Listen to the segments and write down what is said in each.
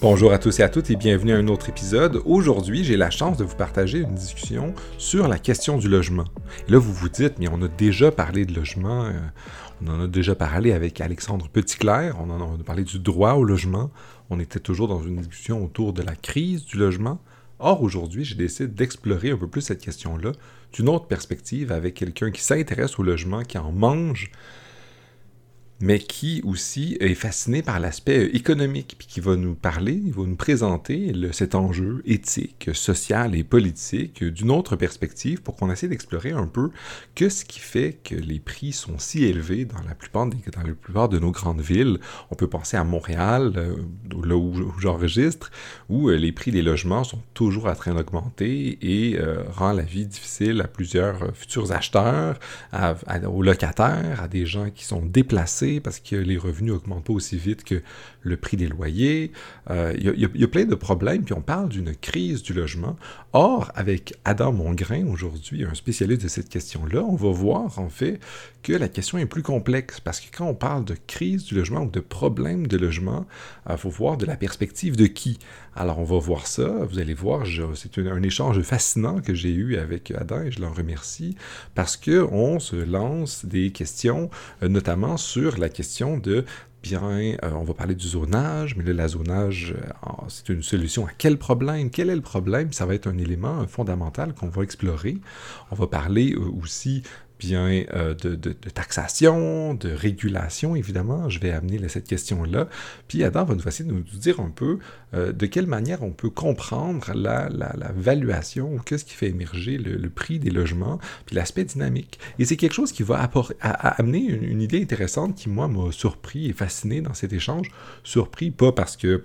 Bonjour à tous et à toutes et bienvenue à un autre épisode. Aujourd'hui, j'ai la chance de vous partager une discussion sur la question du logement. Là, vous vous dites, mais on a déjà parlé de logement, euh, on en a déjà parlé avec Alexandre Petitclerc, on en a parlé du droit au logement, on était toujours dans une discussion autour de la crise du logement. Or, aujourd'hui, j'ai décidé d'explorer un peu plus cette question-là d'une autre perspective avec quelqu'un qui s'intéresse au logement, qui en mange, mais qui aussi est fasciné par l'aspect euh, économique, puis qui va nous parler, il va nous présenter cet enjeu éthique, social et politique d'une autre perspective pour qu'on essaie d'explorer un peu que ce qui fait que les prix sont si élevés dans la plupart, des, dans la plupart de nos grandes villes. On peut penser à Montréal, euh, là où, j'enregistre, où euh, les prix des logements sont toujours en train d'augmenter et rend la vie difficile à plusieurs futurs acheteurs, aux locataires, à des gens qui sont déplacés parce que les revenus n'augmentent pas aussi vite que le prix des loyers. Euh, il y, a plein de problèmes, puis on parle d'une crise du logement. Or, avec Adam Mongrain aujourd'hui, un spécialiste de cette question-là, on va voir en fait que la question est plus complexe parce que quand on parle de crise du logement ou de problème de logement, il faut voir de la perspective de qui? Alors on va voir ça, vous allez voir, c'est un, échange fascinant que j'ai eu avec Adam et je l'en remercie parce qu'on se lance des questions, euh, notamment sur la question de bien, euh, on va parler du zonage, mais là, le zonage, euh, c'est une solution à quel problème? Quel est le problème? Ça va être un élément fondamental qu'on va explorer. On va parler aussi bien euh, de, taxation, de régulation, évidemment. Je vais amener cette question-là. Puis Adam va nous essayer de nous dire un peu euh, de quelle manière on peut comprendre la, la, valuation, qu'est-ce qui fait émerger le, prix des logements, puis l'aspect dynamique. Et c'est quelque chose qui va amener une, une idée intéressante qui, moi, m'a surpris et fasciné dans cet échange. Surpris, pas parce que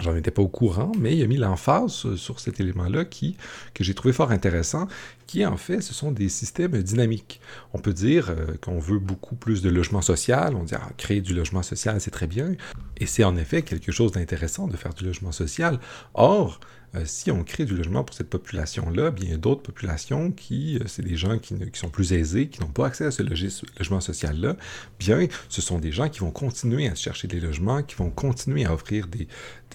J'en étais pas au courant, mais il a mis l'emphase sur cet élément-là qui, que j'ai trouvé fort intéressant, qui en fait, ce sont des systèmes dynamiques. On peut dire euh, qu'on veut beaucoup plus de logement social, on dit ah, créer du logement social, c'est très bien, et c'est en effet quelque chose d'intéressant de faire du logement social. Or, euh, si on crée du logement pour cette population-là, bien, d'autres populations qui, euh, c'est des gens qui, sont plus aisés, qui n'ont pas accès à ce logement social-là, bien, ce sont des gens qui vont continuer à chercher des logements, qui vont continuer à offrir des,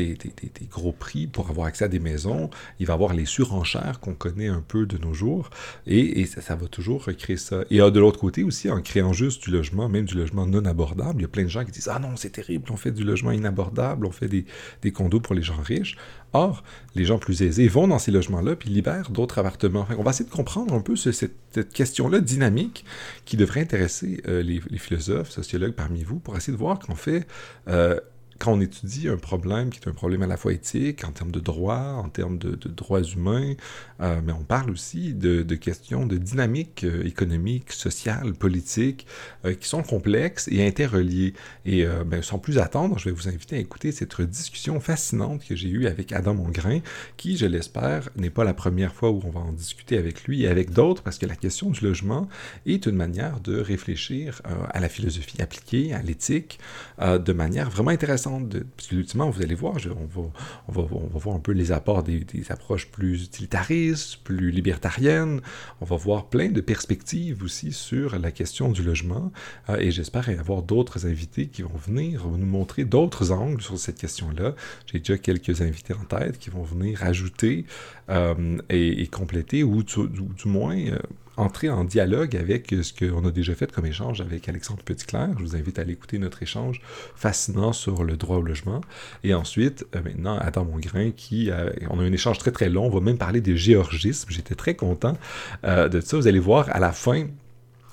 des, gros prix pour avoir accès à des maisons. Il va avoir les surenchères qu'on connaît un peu de nos jours, et, ça, va toujours recréer ça. Et de l'autre côté aussi, en créant juste du logement, même du logement non abordable, il y a plein de gens qui disent « Ah non, c'est terrible, on fait du logement inabordable, on fait des, des condos pour les gens riches. » Or, les gens plus aisés vont dans ces logements-là puis libèrent d'autres appartements. on va essayer de comprendre un peu cette, question-là dynamique qui devrait intéresser euh, les, philosophes, sociologues parmi vous pour essayer de voir qu'en fait, euh, quand on étudie un problème qui est un problème à la fois éthique, en termes de droit, en termes de, droits humains, euh, mais on parle aussi de, questions de dynamique euh, économique, sociale, politique, euh, qui sont complexes et interreliées. Et ben, sans plus attendre, je vais vous inviter à écouter cette discussion fascinante que j'ai eue avec Adam Mongrain, qui, je l'espère, n'est pas la première fois où on va en discuter avec lui et avec d'autres, parce que la question du logement est une manière de réfléchir à la philosophie appliquée, à l'éthique, de manière vraiment intéressante parce que ultimement, vous allez voir, on, va, on, va, on, va, voir un peu les apports des, approches plus utilitaristes, plus libertariennes. On va voir plein de perspectives aussi sur la question du logement. Euh, et j'espère avoir d'autres invités qui vont venir nous montrer d'autres angles sur cette question-là. J'ai déjà quelques invités en tête qui vont venir ajouter euh, et, compléter, ou du, moins euh, entrer en dialogue avec ce qu'on a déjà fait comme échange avec Alexandre Petitclerc. Je vous invite à aller écouter notre échange fascinant sur le droit au logement. Et ensuite, euh, maintenant, Adam Mongrain, qui on a un échange très très long. On va même parler des géorgismes. J'étais très content euh, de ça. Vous allez voir à la fin.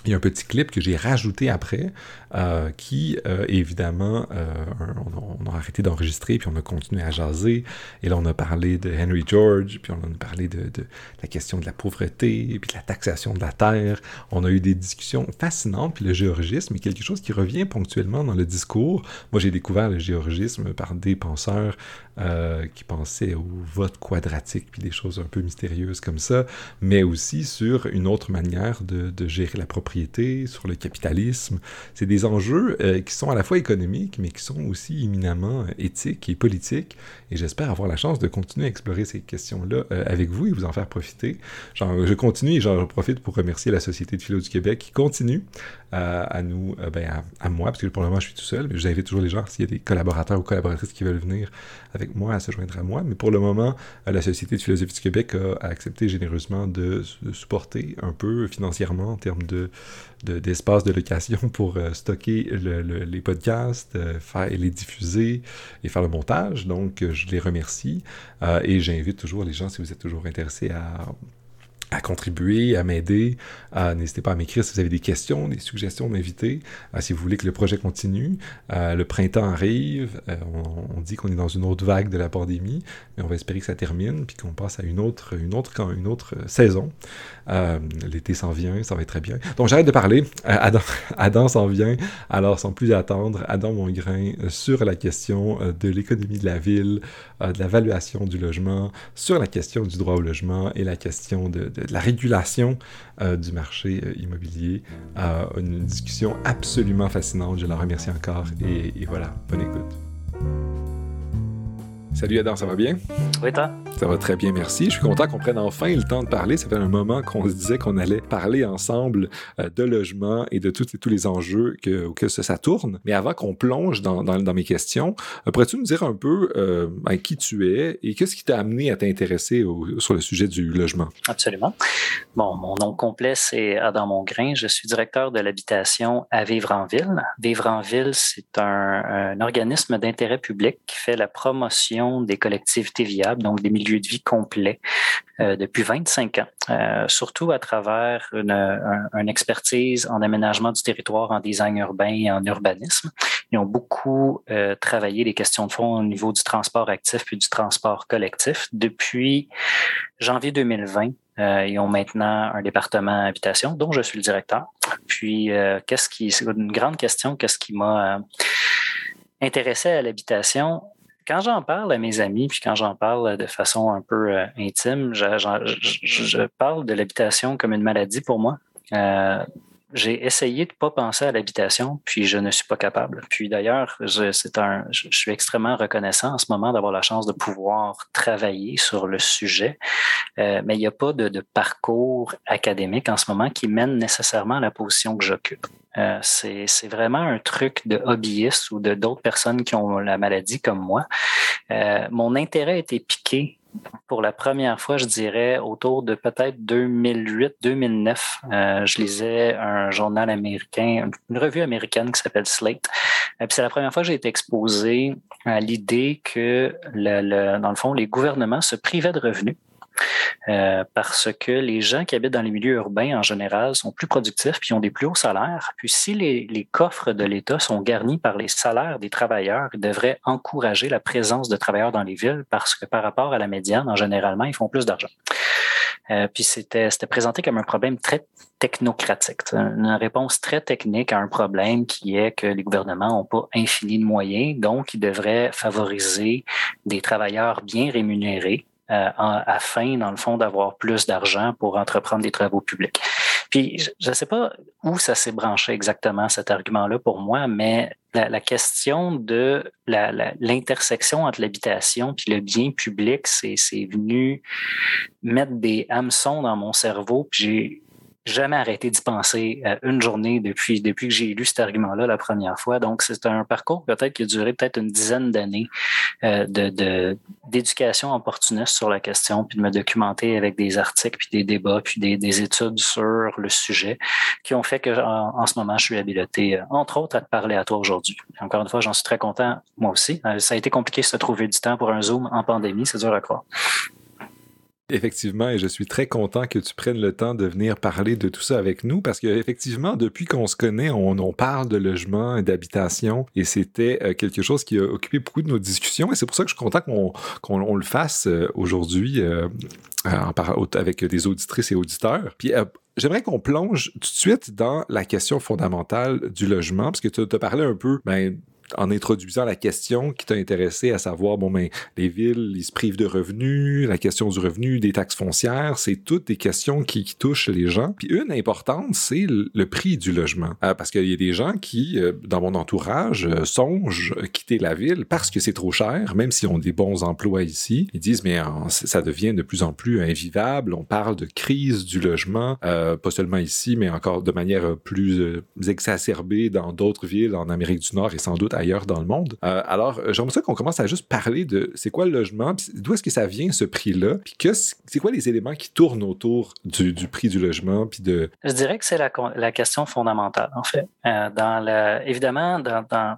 Il y a un petit clip que j'ai rajouté après, euh, qui, euh, évidemment, euh, on, a arrêté d'enregistrer, puis on a continué à jaser. Et là, on a parlé de Henry George, puis on a parlé de, la question de la pauvreté, puis de la taxation de la terre. On a eu des discussions fascinantes, puis le géorgisme est quelque chose qui revient ponctuellement dans le discours. Moi, j'ai découvert le géorgisme par des penseurs qui pensaient au vote quadratique, puis des choses un peu mystérieuses comme ça, mais aussi sur une autre manière de, de gérer la propriété sur le capitalisme. C'est des enjeux euh, qui sont à la fois économiques, mais qui sont aussi éminemment euh, éthiques et politiques. Et j'espère avoir la chance de continuer à explorer ces questions-là euh, avec vous et vous en faire profiter. Je continue et j'en profite pour remercier la Société de philo du Québec qui continue à nous, ben, à, moi, parce que pour le moment je suis tout seul, mais j'invite toujours les gens, s'il y a des collaborateurs ou collaboratrices qui veulent venir avec moi, à se joindre à moi. Mais pour le moment, la Société de philosophie du Québec a, accepté généreusement de, supporter un peu financièrement en termes de, d'espace de, location pour euh, stocker les podcasts, euh, faire les diffuser et faire le montage. Donc, je les remercie euh, et j'invite toujours les gens, si vous êtes toujours intéressés à à contribuer, à m'aider. N'hésitez pas à m'écrire si vous avez des questions, des suggestions d'invités, si vous voulez que le projet continue. le printemps arrive, on, dit qu'on est dans une autre vague de la pandémie, mais on va espérer que ça termine, puis qu'on passe à une autre, une autre, une autre saison. L'été s'en vient, ça va très bien. Donc j'arrête de parler. Adam, Adam s'en vient, alors sans plus attendre, Adam Mongrain sur la question de l'économie de la ville, de l'évaluation du logement, sur la question du droit au logement et la question de la régulation euh, du marché euh, immobilier. une discussion absolument fascinante. Je la remercie encore et voilà, bonne écoute. Salut Adam, ça va bien? Oui, toi? Ça va très bien, merci. Je suis content qu'on prenne enfin le temps de parler. Ça fait un moment qu'on se disait qu'on allait parler ensemble euh, de logement et de tous les enjeux que, auxquels ça, tourne. Mais avant qu'on plonge dans, mes questions, euh, pourrais-tu nous dire un peu euh, ben, qui tu es et qu'est-ce qui t'a amené à t'intéresser sur le sujet du logement? Absolument. Bon, mon nom complet, c'est Adam Mongrain. Je suis directeur de l'habitation à Vivre en Ville. Vivre en Ville, c'est un organisme d'intérêt public qui fait la promotion des collectivités viables, donc des milieux de vie complets, euh, depuis 25 ans, euh, surtout à travers une, expertise en aménagement du territoire, en design urbain et en urbanisme. Ils ont beaucoup euh, travaillé les questions de fond au niveau du transport actif puis du transport collectif. Depuis janvier 2020, ils ont maintenant un département habitation dont je suis le directeur. Puis, qu'est-ce qui, une grande question, qu'est-ce qui m'a intéressé à l'habitation? Quand j'en parle à mes amis, puis quand j'en parle de façon un peu euh, intime, je, parle de l'habitation comme une maladie pour moi. Euh, j'ai essayé de ne pas penser à l'habitation, puis je ne suis pas capable. Puis d'ailleurs, je, je, suis extrêmement reconnaissant en ce moment d'avoir la chance de pouvoir travailler sur le sujet, euh, mais il n'y a pas de, de, parcours académique en ce moment qui mène nécessairement à la position que j'occupe. Euh, c'est, vraiment un truc de hobbyiste ou de d'autres personnes qui ont la maladie comme moi. Euh, mon intérêt a été piqué pour la première fois, je dirais, autour de peut-être 2008-2009. Euh, je lisais un journal américain, une revue américaine qui s'appelle Slate. C'est la première fois que j'ai été exposé à l'idée que, dans le fond, les gouvernements se privaient de revenus euh, parce que les gens qui habitent dans les milieux urbains en général sont plus productifs puis ont des plus hauts salaires. Puis si les, coffres de l'État sont garnis par les salaires des travailleurs, ils devraient encourager la présence de travailleurs dans les villes parce que par rapport à la médiane, en généralement, ils font plus d'argent. Euh, puis c'était présenté comme un problème très technocratique, une réponse très technique à un problème qui est que les gouvernements n'ont pas infini de moyens, donc ils devraient favoriser des travailleurs bien rémunérés euh, afin, dans le fond, d'avoir plus d'argent pour entreprendre des travaux publics. Puis, je ne sais pas où ça s'est branché exactement, cet argument-là, pour moi, mais la, question de l'intersection entre l'habitation puis le bien public, c'est venu mettre des hameçons dans mon cerveau. Puis jamais arrêté d'y penser euh, une journée depuis, depuis que j'ai lu cet argument-là la première fois. Donc, c'est un parcours peut-être qui a duré peut-être une dizaine d'années euh, de, d'éducation opportuniste sur la question, puis de me documenter avec des articles, puis des débats, puis des, des études sur le sujet qui ont fait que en, ce moment, je suis habilité, euh, entre autres, à te parler à toi aujourd'hui. Encore une fois, j'en suis très content, moi aussi. ça a été compliqué de se trouver du temps pour un Zoom en pandémie, c'est dur à croire. Effectivement, et je suis très content que tu prennes le temps de venir parler de tout ça avec nous, parce qu'effectivement, depuis qu'on se connaît, on, parle de logement et d'habitation, et c'était euh, quelque chose qui a occupé beaucoup de nos discussions, et c'est pour ça que je suis content qu'on le fasse euh, aujourd'hui euh, avec des auditrices et auditeurs. Puis J'aimerais qu'on plonge tout de suite dans la question fondamentale du logement, parce que tu as parlé un peu ben, en introduisant la question qui t'a intéressé, à savoir, bon, ben, les villes, ils se privent de revenus, la question du revenu, des taxes foncières, c'est toutes des questions qui, touchent les gens. Puis une importante, c'est le, prix du logement. Euh, parce qu'il y a des gens qui, euh, dans mon entourage, euh, songent quitter la ville parce que c'est trop cher, même s'ils ont des bons emplois ici. Ils disent, mais ça devient de plus en plus invivable. On parle de crise du logement, pas seulement ici, mais encore de manière plus exacerbée dans d'autres villes en Amérique du Nord et sans doute ailleurs dans le monde. Euh, alors, j'aimerais ça qu'on commence à juste parler de c'est quoi le logement, d'où est-ce que ça vient ce prix-là, puis que c'est quoi les éléments qui tournent autour du, prix du logement, puis de. Je dirais que c'est la, question fondamentale en fait. Euh, évidemment,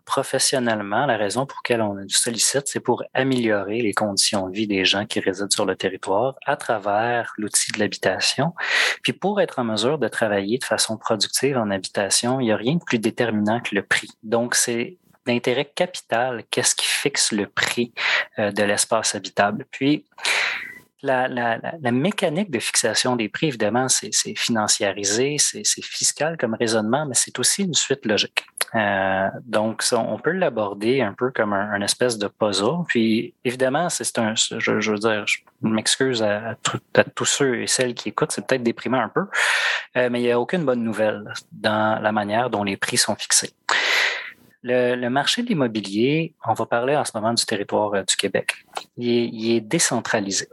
professionnellement, la raison pour laquelle on sollicite, c'est pour améliorer les conditions de vie des gens qui résident sur le territoire à travers l'outil de l'habitation. Puis pour être en mesure de travailler de façon productive en habitation, il n'y a rien de plus déterminant que le prix. Donc c'est d'intérêt capital, qu'est-ce qui fixe le prix euh, de l'espace habitable? Puis, la, mécanique de fixation des prix, évidemment, c'est financiarisé, c'est fiscal comme raisonnement, mais c'est aussi une suite logique. Euh, donc, on peut l'aborder un peu comme un, espèce de puzzle. Puis, évidemment, c'est un, je, veux dire, je m'excuse à, tous ceux et celles qui écoutent, c'est peut-être déprimant un peu, euh, mais il n'y a aucune bonne nouvelle dans la manière dont les prix sont fixés. Le, marché de l'immobilier, on va parler en ce moment du territoire euh, du Québec, il est décentralisé.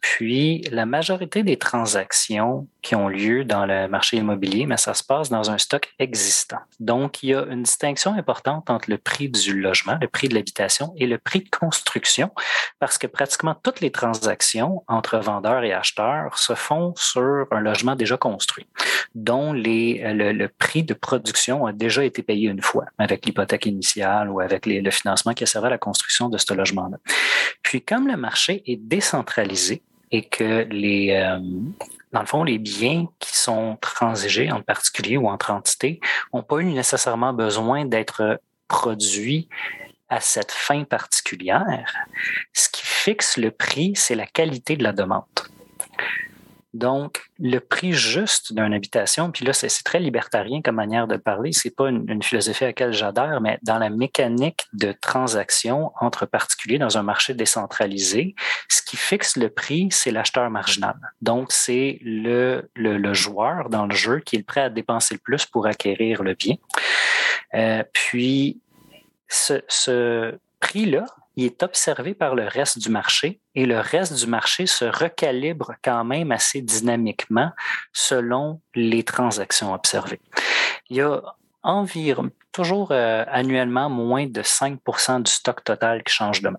Puis, la majorité des transactions qui ont lieu dans le marché immobilier, mais ça se passe dans un stock existant. Donc, il y a une distinction importante entre le prix du logement, le prix de l'habitation et le prix de construction, parce que pratiquement toutes les transactions entre vendeurs et acheteurs se font sur un logement déjà construit, dont les, le, prix de production a déjà été payé une fois, avec l'hypothèque initiale ou avec le financement qui a servi à la construction de ce logement-là. Puis, comme le marché est décentralisé, et que les, euh, dans le fond, les biens qui sont transigés en particulier ou entre entités n'ont pas eu nécessairement besoin d'être produits à cette fin particulière. Ce qui fixe le prix, c'est la qualité de la demande. Donc, le prix juste d'une habitation, puis là, c'est très libertarien comme manière de parler, c'est pas une, philosophie à laquelle j'adhère, mais dans la mécanique de transaction entre particuliers dans un marché décentralisé, ce qui fixe le prix, c'est l'acheteur marginal. Donc, c'est le, le, joueur dans le jeu qui est prêt à dépenser le plus pour acquérir le bien. Euh, puis, ce, ce prix-là, il est observé par le reste du marché et le reste du marché se recalibre quand même assez dynamiquement selon les transactions observées. Il y a environ, toujours euh, annuellement, moins de 5% du stock total qui change de main.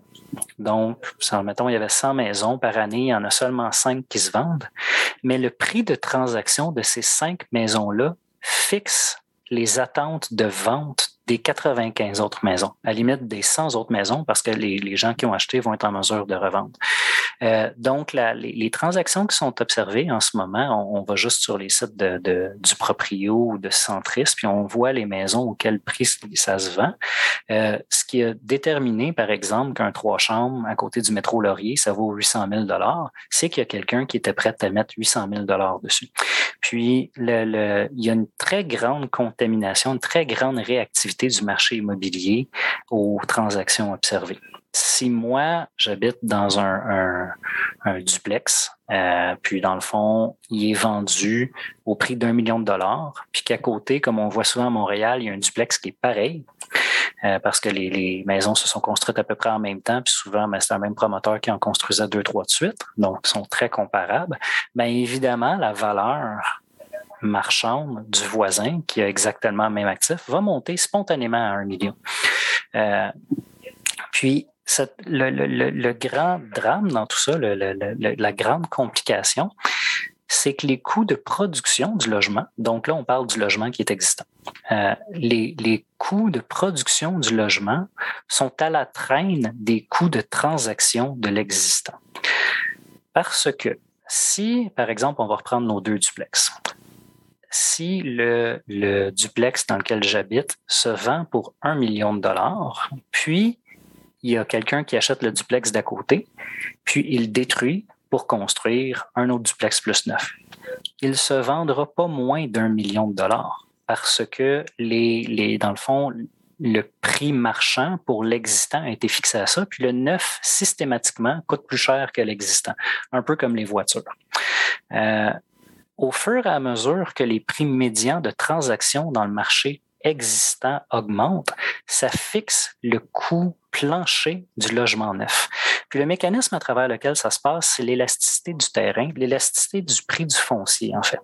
Donc, mettons, il y avait 100 maisons par année, il y en a seulement 5 qui se vendent, mais le prix de transaction de ces 5 maisons-là fixe les attentes de vente des 95 autres maisons, à la limite des 100 autres maisons, parce que les, les gens qui ont acheté vont être en mesure de revendre. Euh, donc, les, transactions qui sont observées en ce moment, on, va juste sur les sites de, du proprio ou de Centris, puis on voit les maisons auxquelles prix ça se vend. Euh, ce qui a déterminé, par exemple, qu'un trois chambres à côté du métro Laurier, ça vaut 800 000 c'est qu'il y a quelqu'un qui était prêt à mettre 800 000 dessus. Puis, le, le, il y a une très grande contamination, une très grande réactivité du marché immobilier aux transactions observées. Si moi, j'habite dans un, un, duplex, euh, puis dans le fond, il est vendu au prix d'un million de dollars, puis qu'à côté, comme on voit souvent à Montréal, il y a un duplex qui est pareil, euh, parce que les, les, maisons se sont construites à peu près en même temps, puis souvent, ben, c'est un même promoteur qui en construisait deux, trois de suite, donc ils sont très comparables. Bien évidemment, la valeur marchande du voisin qui a exactement le même actif va monter spontanément à un million. Euh, puis, le, grand drame dans tout ça, la grande complication, c'est que les coûts de production du logement, donc là on parle du logement qui est existant, euh, les, coûts de production du logement sont à la traîne des coûts de transaction de l'existant. Parce que si, par exemple, on va reprendre nos deux duplex, si le duplex dans lequel j'habite se vend pour un million de dollars, puis il y a quelqu'un qui achète le duplex d'à côté, puis il détruit pour construire un autre duplex plus neuf. Il se vendra pas moins d'un million de dollars parce que les, les, dans le fond, le prix marchand pour l'existant a été fixé à ça, puis le neuf, systématiquement, coûte plus cher que l'existant, un peu comme les voitures. Euh, au fur et à mesure que les prix médians de transaction dans le marché existant augmentent, ça fixe le coût plancher du logement neuf. Puis le mécanisme à travers lequel ça se passe, c'est l'élasticité du terrain, l'élasticité du prix du foncier, en fait.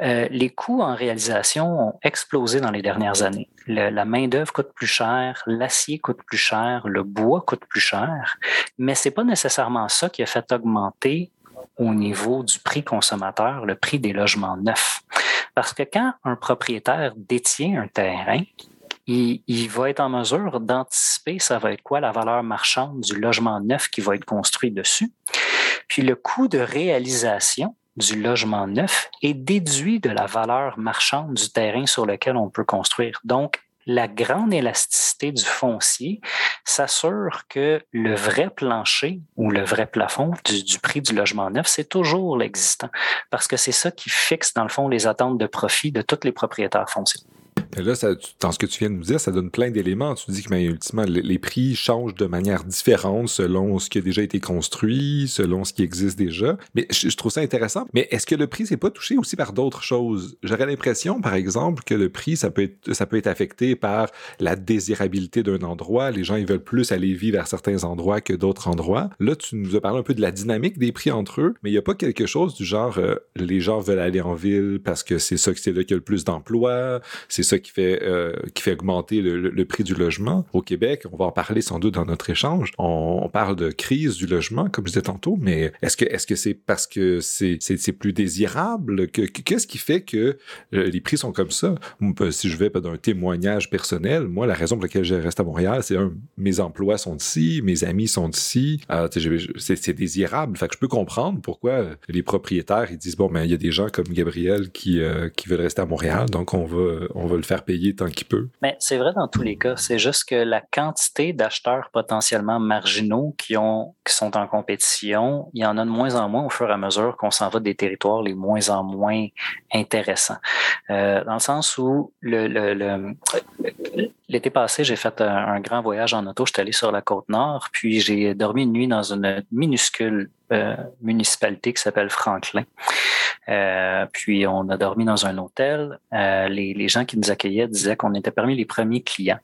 Euh, les coûts en réalisation ont explosé dans les dernières années. la main-d'œuvre coûte plus cher, l'acier coûte plus cher, le bois coûte plus cher, mais c'est pas nécessairement ça qui a fait augmenter au niveau du prix consommateur le prix des logements neufs. Parce que quand un propriétaire détient un terrain, il, il, va être en mesure d'anticiper ça va être quoi la valeur marchande du logement neuf qui va être construit dessus. Puis le coût de réalisation du logement neuf est déduit de la valeur marchande du terrain sur lequel on peut construire. Donc, la grande élasticité du foncier s'assure que le vrai plancher ou le vrai plafond du, du prix du logement neuf, c'est toujours l'existant, parce que c'est ça qui fixe, dans le fond, les attentes de profit de tous les propriétaires fonciers là, dans ce que tu viens de nous dire, ça donne plein d'éléments. Tu dis que mais, ultimement, les, prix changent de manière différente selon ce qui a déjà été construit, selon ce qui existe déjà. Mais je, trouve ça intéressant. Mais est-ce que le prix n'est pas touché aussi par d'autres choses? J'aurais l'impression, par exemple, que le prix, ça peut être, ça peut être affecté par la désirabilité d'un endroit. Les gens, ils veulent plus aller vivre à certains endroits que d'autres endroits. Là, tu nous as parlé un peu de la dynamique des prix entre eux, mais il n'y a pas quelque chose du genre, euh, les gens veulent aller en ville parce que c'est ça, c'est là qu'il y a le plus d'emplois, ça qui fait, euh, qui fait augmenter le, prix du logement. Au Québec, on va en parler sans doute dans notre échange. On, parle de crise du logement, comme je disais tantôt, mais est-ce que est-ce que c'est parce que c'est, c'est, plus désirable? Que, qu'est-ce qui fait que euh, les prix sont comme ça? Si je vais d'un témoignage personnel, moi, la raison pour laquelle je reste à Montréal, c'est un, mes emplois sont ici, mes amis sont ici. Euh, c'est, c'est désirable. Fait que je peux comprendre pourquoi les propriétaires, ils disent, bon, mais ben, il y a des gens comme Gabriel qui, qui veulent rester à Montréal, donc on va le faire payer tant qu'il peut. Mais c'est vrai dans tous les cas. C'est juste que la quantité d'acheteurs potentiellement marginaux qui, ont, qui sont en compétition, il y en a de moins en moins au fur et à mesure qu'on s'en va des territoires les moins en moins intéressants. Euh, dans le sens où le, le, l'été passé, j'ai fait un, grand voyage en auto. Je suis allé sur la côte nord, puis j'ai dormi une nuit dans une minuscule euh, municipalité qui s'appelle Franklin. Euh, puis on a dormi dans un hôtel. Euh, les, gens qui nous accueillaient disaient qu'on était parmi les premiers clients.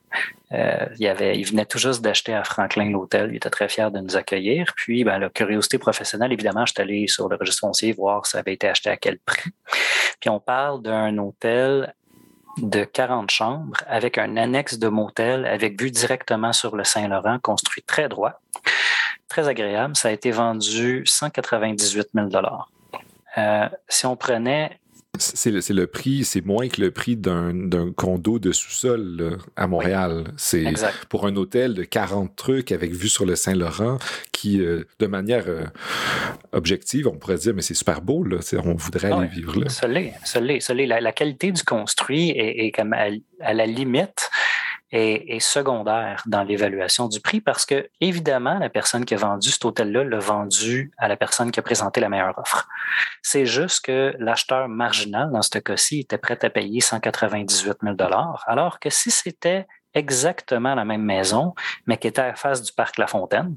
Il, venait tout juste d'acheter à Franklin l'hôtel. Il était très fier de nous accueillir. Puis, ben, la curiosité professionnelle, évidemment, je suis allé sur le registre foncier voir ça avait été acheté à quel prix. Puis on parle d'un hôtel de 40 chambres avec un annexe de motel avec vue directement sur le Saint-Laurent, construit très droit, très agréable. Ça a été vendu 198 000 euh, si on prenait c'est le, le, prix, c'est moins que le prix d'un condo de sous-sol à Montréal. c'est pour un hôtel de 40 trucs avec vue sur le Saint-Laurent qui, euh, de manière euh, objective, on pourrait dire, mais c'est super beau, là, on voudrait aller vivre là. Ça l'est, la, la, qualité du construit est, est comme à, la limite est, secondaire dans l'évaluation du prix parce que, évidemment, la personne qui a vendu cet hôtel-là l'a vendu à la personne qui a présenté la meilleure offre. C'est juste que l'acheteur marginal, dans ce cas-ci, était prêt à payer 198 000 alors que si c'était exactement la même maison, mais qui était à la face du parc La Fontaine,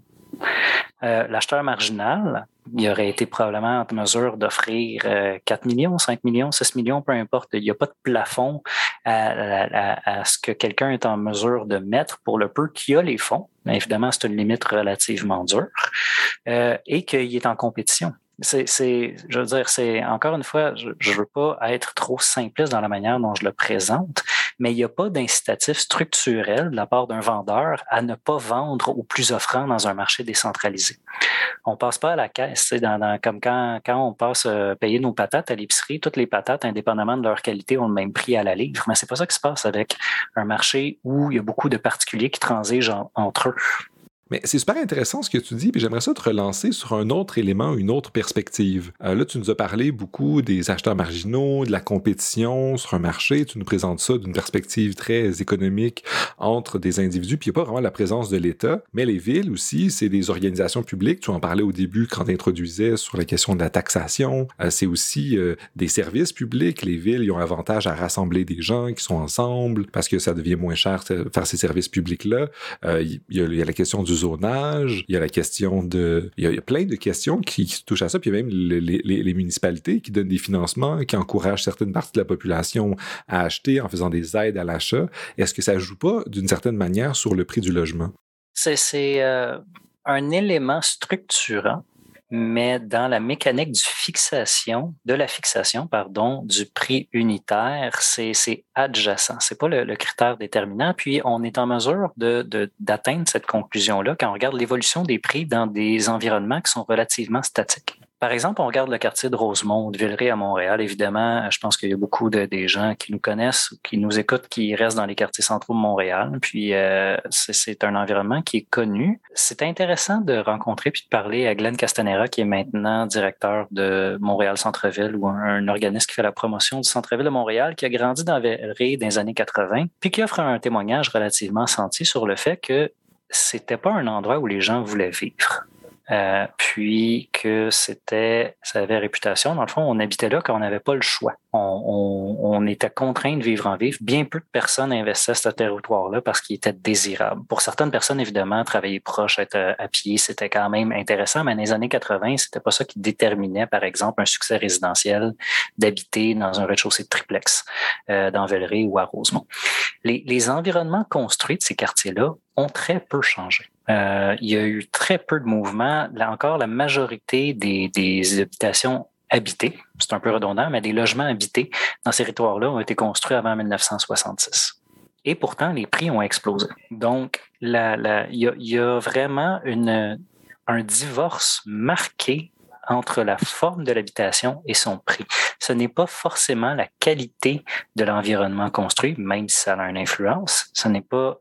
euh, l'acheteur marginal, il aurait été probablement en mesure d'offrir 4 euh, millions, 5 millions, 6 millions, peu importe. Il n'y a pas de plafond à, ce que quelqu'un est en mesure de mettre pour le peu qu'il a les fonds. Évidemment, c'est une limite relativement dure euh, et qu'il est en compétition c'est, je veux dire, c'est encore une fois, je, ne veux pas être trop simpliste dans la manière dont je le présente, mais il n'y a pas d'incitatif structurel de la part d'un vendeur à ne pas vendre au plus offrant dans un marché décentralisé. On passe pas à la caisse, c'est dans, comme quand, quand on passe euh, payer nos patates à l'épicerie, toutes les patates, indépendamment de leur qualité, ont le même prix à la livre. Mais c'est pas ça qui se passe avec un marché où il y a beaucoup de particuliers qui transigent entre eux. Mais c'est super intéressant ce que tu dis, puis j'aimerais ça te relancer sur un autre élément, une autre perspective. Euh, là, tu nous as parlé beaucoup des acheteurs marginaux, de la compétition sur un marché. Tu nous présentes ça d'une perspective très économique entre des individus, puis il n'y a pas vraiment la présence de l'État. Mais les villes aussi, c'est des organisations publiques. Tu en parlais au début quand tu introduisais sur la question de la taxation. Euh, c'est aussi euh, des services publics. Les villes, ils ont avantage à rassembler des gens qui sont ensemble parce que ça devient moins cher faire ces services publics-là. Il y, a la question du il y a la question de... Il y a, plein de questions qui, touchent à ça, puis il y a même les, les, municipalités qui donnent des financements, qui encouragent certaines parties de la population à acheter en faisant des aides à l'achat. Est-ce que ça joue pas d'une certaine manière sur le prix du logement? C'est euh, un élément structurant mais dans la mécanique du fixation, de la fixation, pardon, du prix unitaire, c'est adjacent. C'est pas le, critère déterminant. Puis on est en mesure de d'atteindre cette conclusion-là quand on regarde l'évolution des prix dans des environnements qui sont relativement statiques. Par exemple, on regarde le quartier de Rosemont, de Villeray à Montréal. Évidemment, je pense qu'il y a beaucoup de, des gens qui nous connaissent, qui nous écoutent, qui restent dans les quartiers centraux de Montréal. Puis, euh, c'est un environnement qui est connu. C'est intéressant de rencontrer puis de parler à Glenn Castanera, qui est maintenant directeur de Montréal Centre-Ville ou un, organisme qui fait la promotion du Centre-Ville de Montréal, qui a grandi dans Villeray dans les années 80, puis qui offre un témoignage relativement senti sur le fait que c'était pas un endroit où les gens voulaient vivre. Euh, puis que c'était, ça avait réputation. Dans le fond, on habitait là quand on n'avait pas le choix. On, était contraint de vivre en vivre. Bien peu de personnes investissaient ce territoire-là parce qu'il était désirable. Pour certaines personnes, évidemment, travailler proche, être euh, à pied, c'était quand même intéressant, mais dans les années 80, c'était pas ça qui déterminait, par exemple, un succès résidentiel d'habiter dans un rez-de-chaussée de triplex euh, dans Velleray ou à Rosemont. Les environnements construits de ces quartiers-là ont très peu changé. Euh, il y a eu très peu de mouvements. Là encore, la majorité des, des habitations habitées, c'est un peu redondant, mais des logements habités dans ces territoires-là ont été construits avant 1966. Et pourtant, les prix ont explosé. Donc, il y, a, y a vraiment une, un divorce marqué entre la forme de l'habitation et son prix. Ce n'est pas forcément la qualité de l'environnement construit, même si ça a une influence. Ce n'est pas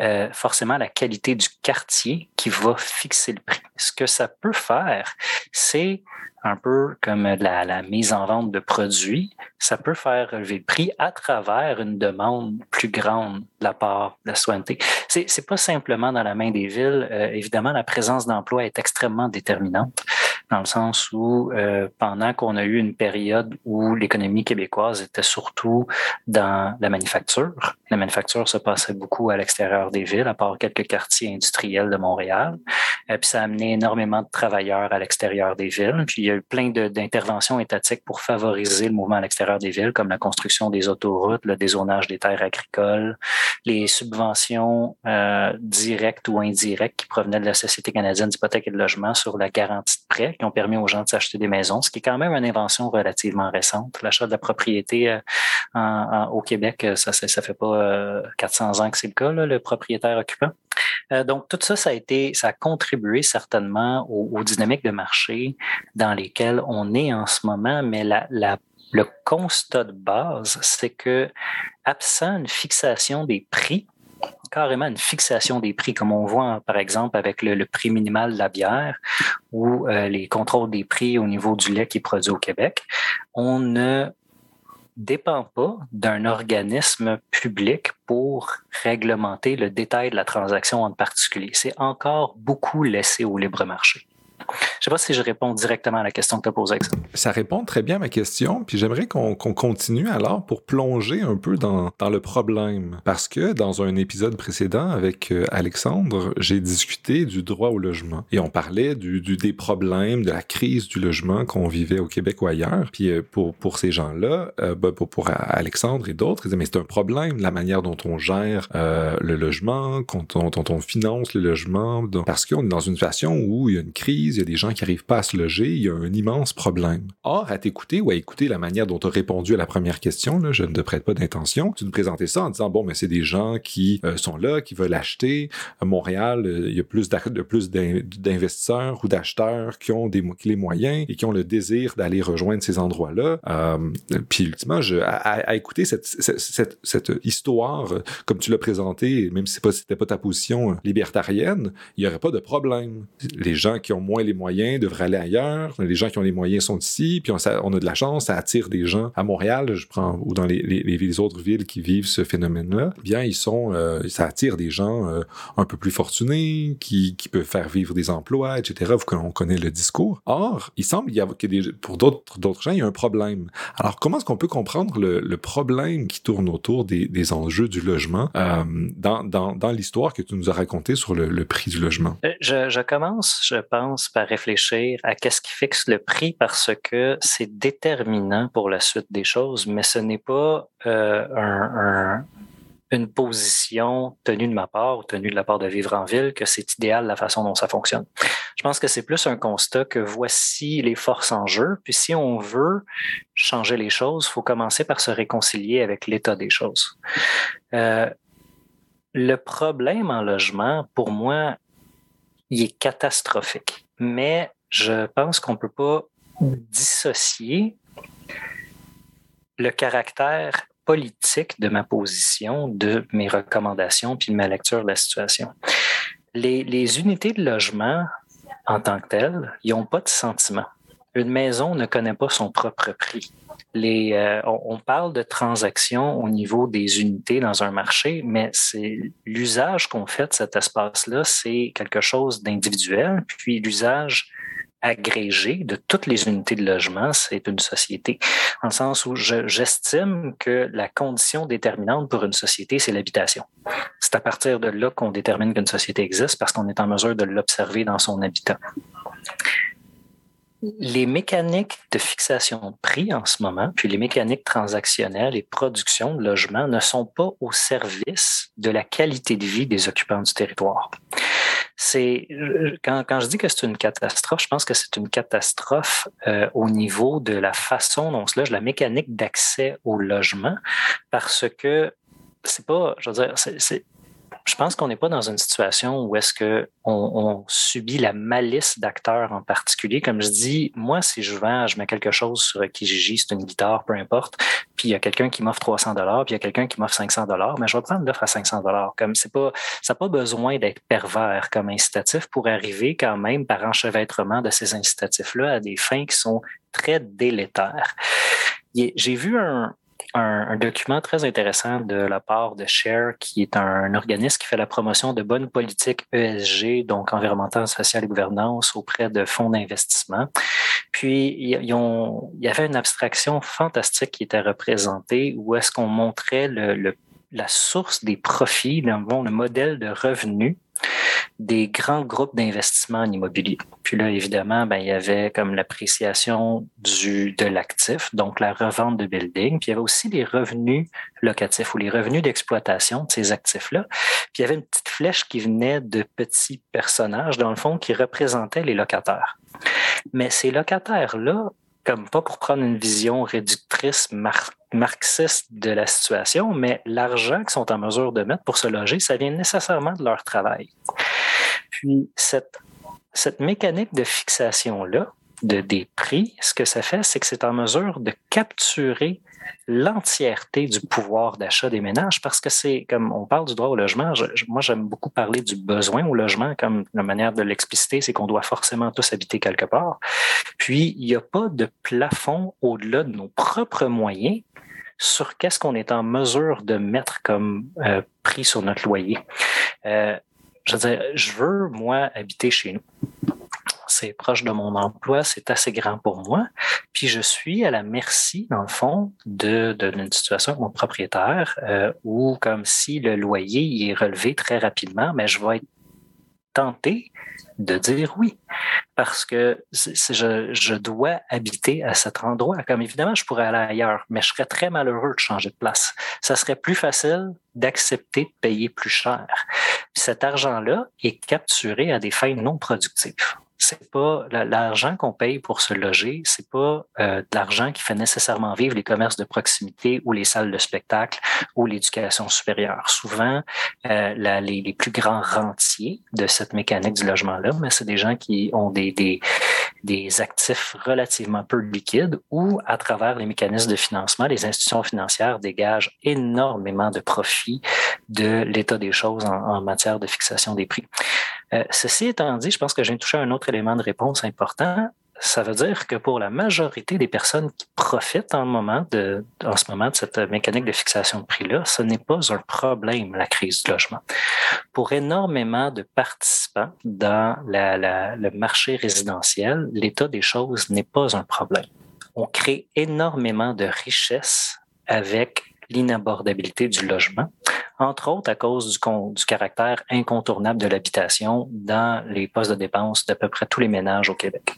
euh, forcément la qualité du quartier qui va fixer le prix. Ce que ça peut faire, c'est un peu comme la, mise en vente de produits, ça peut faire relever le prix à travers une demande plus grande de la part de la souveraineté. C'est, c'est pas simplement dans la main des villes. Euh, évidemment, la présence d'emploi est extrêmement déterminante dans le sens où euh, pendant qu'on a eu une période où l'économie québécoise était surtout dans la manufacture, la manufacture se passait beaucoup à l'extérieur des villes, à part quelques quartiers industriels de Montréal. Et euh, puis ça a amené énormément de travailleurs à l'extérieur des villes. Puis il y a eu plein d'interventions étatiques pour favoriser le mouvement à l'extérieur des villes, comme la construction des autoroutes, le dézonage des terres agricoles, les subventions euh, directes ou indirectes qui provenaient de la Société canadienne d'hypothèque et de logement sur la garantie de prêt qui ont permis aux gens de s'acheter des maisons, ce qui est quand même une invention relativement récente. L'achat de la propriété euh, au Québec, euh, ça ça fait pas 400 euh, ans que c'est le cas, le propriétaire occupant. donc tout ça, ça a été, ça a contribué certainement aux, dynamiques de marché dans lesquelles on est en ce moment, mais la, la le constat de base, c'est que absent une fixation des prix, carrément une fixation des prix, comme on voit par exemple avec le, prix minimal de la bière ou euh, les contrôles des prix au niveau du lait qui est produit au Québec. On ne dépend pas d'un organisme public pour réglementer le détail de la transaction en particulier. C'est encore beaucoup laissé au libre marché. Je ne sais pas si je réponds directement à la question que tu as posée avec ça. Répond très bien à ma question, puis j'aimerais qu'on continue alors pour plonger un peu dans, le problème. Parce que dans un épisode précédent avec euh, Alexandre, j'ai discuté du droit au logement et on parlait des problèmes, de la crise du logement qu'on vivait au Québec ou ailleurs. Puis euh, pour, ces gens-là, euh, ben, pour, Alexandre et d'autres, ils disaient, mais c'est un problème, la manière dont on gère le logement, dont, dont on finance le logement, parce qu'on est dans une situation où il y a une crise il y a des gens qui n'arrivent pas à se loger, il y a un immense problème. Or, à t'écouter ou à écouter la manière dont tu as répondu à la première question, là, je ne te prête pas d'intention, tu nous présentais ça en disant, bon, mais c'est des gens qui euh, sont là, qui veulent acheter. À Montréal, euh, il y a plus d'investisseurs ou d'acheteurs qui ont des, les moyens et qui ont le désir d'aller rejoindre ces endroits-là. Euh, puis, ultimement, à, écouter cette, cette, cette, histoire, comme tu l'as présenté, même si ce n'était pas ta position libertarienne, il n'y aurait pas de problème. Les gens qui ont moins les moyens devraient aller ailleurs. Les gens qui ont les moyens sont ici. Puis on, a de la chance, ça attire des gens à Montréal, je prends, ou dans les, autres villes qui vivent ce phénomène-là. Bien, ils sont, euh, ça attire des gens euh, un peu plus fortunés, qui, qui peuvent faire vivre des emplois, etc. On connaît le discours. Or, il semble qu'il y a, que pour d'autres, gens, il y a un problème. Alors, comment est-ce qu'on peut comprendre le, problème qui tourne autour des, enjeux du logement euh, dans, l'histoire que tu nous as racontée sur le, prix du logement? Je commence, je pense, par réfléchir à qu'est-ce qui fixe le prix parce que c'est déterminant pour la suite des choses, mais ce n'est pas euh, un, une position tenue de ma part ou tenue de la part de Vivre en Ville que c'est idéal la façon dont ça fonctionne. Je pense que c'est plus un constat que voici les forces en jeu. Puis si on veut changer les choses, il faut commencer par se réconcilier avec l'état des choses. Euh, le problème en logement, pour moi, il est catastrophique. Mais je pense qu'on ne peut pas dissocier le caractère politique de ma position, de mes recommandations, puis de ma lecture de la situation. Les, unités de logement, en tant que telles, n'ont pas de sentiment. Une maison ne connaît pas son propre prix. Les, euh, on, parle de transactions au niveau des unités dans un marché, mais c'est l'usage qu'on fait de cet espace-là, c'est quelque chose d'individuel. Puis l'usage agrégé de toutes les unités de logement, c'est une société. En le sens où j'estime que la condition déterminante pour une société, c'est l'habitation. C'est à partir de là qu'on détermine qu'une société existe parce qu'on est en mesure de l'observer dans son habitat. Les mécaniques de fixation de prix en ce moment, puis les mécaniques transactionnelles et production de logements ne sont pas au service de la qualité de vie des occupants du territoire. C'est quand, quand, je dis que c'est une catastrophe, je pense que c'est une catastrophe euh, au niveau de la façon dont se loge, la mécanique d'accès au logement, parce que c'est pas, je veux dire, c'est je pense qu'on n'est pas dans une situation où est-ce que on, subit la malice d'acteurs en particulier. Comme je dis, moi, si je vends, je mets quelque chose sur Kijiji, c'est une guitare, peu importe, puis il y a quelqu'un qui m'offre 300 dollars, puis il y a quelqu'un qui m'offre 500 dollars, mais je vais prendre l'offre à 500 dollars. Comme c'est pas, ça n'a pas besoin d'être pervers comme incitatif pour arriver quand même par enchevêtrement de ces incitatifs-là à des fins qui sont très délétères. J'ai vu un, un, document très intéressant de la part de Share, qui est un, organisme qui fait la promotion de bonnes politiques ESG, donc environnementale, sociale et gouvernance, auprès de fonds d'investissement. Puis, il y avait une abstraction fantastique qui était représentée où est-ce qu'on montrait le, la source des profits, le modèle de revenus des grands groupes d'investissement en immobilier. Puis là, évidemment, ben, il y avait comme l'appréciation du, de l'actif, donc la revente de building. Puis il y avait aussi les revenus locatifs ou les revenus d'exploitation de ces actifs-là. Puis il y avait une petite flèche qui venait de petits personnages, dans le fond, qui représentaient les locataires. Mais ces locataires-là, comme pas pour prendre une vision réductrice marxiste de la situation, mais l'argent qu'ils sont en mesure de mettre pour se loger, ça vient nécessairement de leur travail. Puis cette, cette mécanique de fixation-là, de, des prix, ce que ça fait, c'est que c'est en mesure de capturer l'entièreté du pouvoir d'achat des ménages parce que c'est comme on parle du droit au logement. moi, j'aime beaucoup parler du besoin au logement comme la manière de l'expliciter, c'est qu'on doit forcément tous habiter quelque part. Puis, il n'y a pas de plafond au-delà de nos propres moyens sur qu'est-ce qu'on est en mesure de mettre comme euh, prix sur notre loyer. Euh, je veux moi, habiter chez nous. C'est proche de mon emploi, c'est assez grand pour moi. Puis je suis à la merci, dans le fond, de d'une situation avec mon propriétaire, euh, où comme si le loyer est relevé très rapidement, mais je vais être tenté de dire oui, parce que je, je, dois habiter à cet endroit. Comme évidemment, je pourrais aller ailleurs, mais je serais très malheureux de changer de place. Ça serait plus facile d'accepter de payer plus cher. cet argent-là est capturé à des fins non productives. C'est pas l'argent qu'on paye pour se loger, c'est pas euh, de l'argent qui fait nécessairement vivre les commerces de proximité ou les salles de spectacle ou l'éducation supérieure. Souvent, euh, les, les, plus grands rentiers de cette mécanique du logement-là, mais c'est des gens qui ont des, des, actifs relativement peu liquides ou à travers les mécanismes de financement, les institutions financières dégagent énormément de profits de l'état des choses en matière de fixation des prix. Euh, ceci étant dit, je pense que j'ai touché un autre élément de réponse important. Ça veut dire que pour la majorité des personnes qui profitent en ce moment de cette mécanique de fixation de prix-là, ce n'est pas un problème, la crise du logement. Pour énormément de participants dans le marché résidentiel, l'état des choses n'est pas un problème. On crée énormément de richesses avec l'inabordabilité du logement entre autres à cause du, caractère incontournable de l'habitation dans les postes de dépenses d'à peu près tous les ménages au Québec.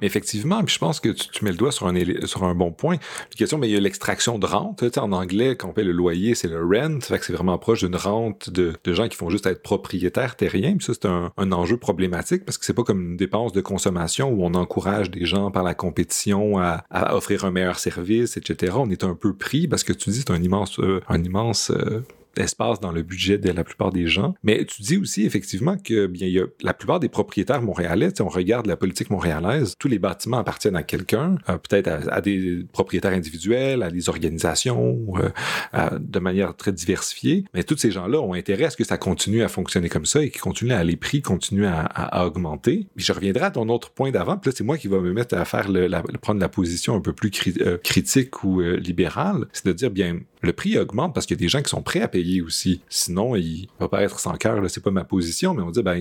Mais effectivement, je pense que tu, mets le doigt sur un, sur un bon point. Une question, mais il y a l'extraction de rente. en anglais, quand on paie le loyer, c'est le rent. Fait que c'est vraiment proche d'une rente de, gens qui font juste être propriétaires terriens. Puis ça, c'est un, enjeu problématique parce que c'est pas comme une dépense de consommation où on encourage des gens par la compétition à, offrir un meilleur service, etc. On est un peu pris parce que tu dis c'est un immense, euh, un immense euh, espace dans le budget de la plupart des gens. Mais tu dis aussi effectivement que bien il y a la plupart des propriétaires montréalais, on regarde la politique montréalaise, tous les bâtiments appartiennent à quelqu'un, euh, peut-être à, des propriétaires individuels, à des organisations, euh, de manière très diversifiée. Mais tous ces gens-là ont intérêt à ce que ça continue à fonctionner comme ça et que continue à les prix continuent à, augmenter. Puis je reviendrai à ton autre point d'avant. Puis là, c'est moi qui va me mettre à faire le, la, prendre la position un peu plus euh, critique ou libérale, c'est de dire bien le prix augmente parce qu'il y a des gens qui sont prêts à payer aussi. Sinon, il va pas être sans cœur, c'est pas ma position, mais on dit, ben,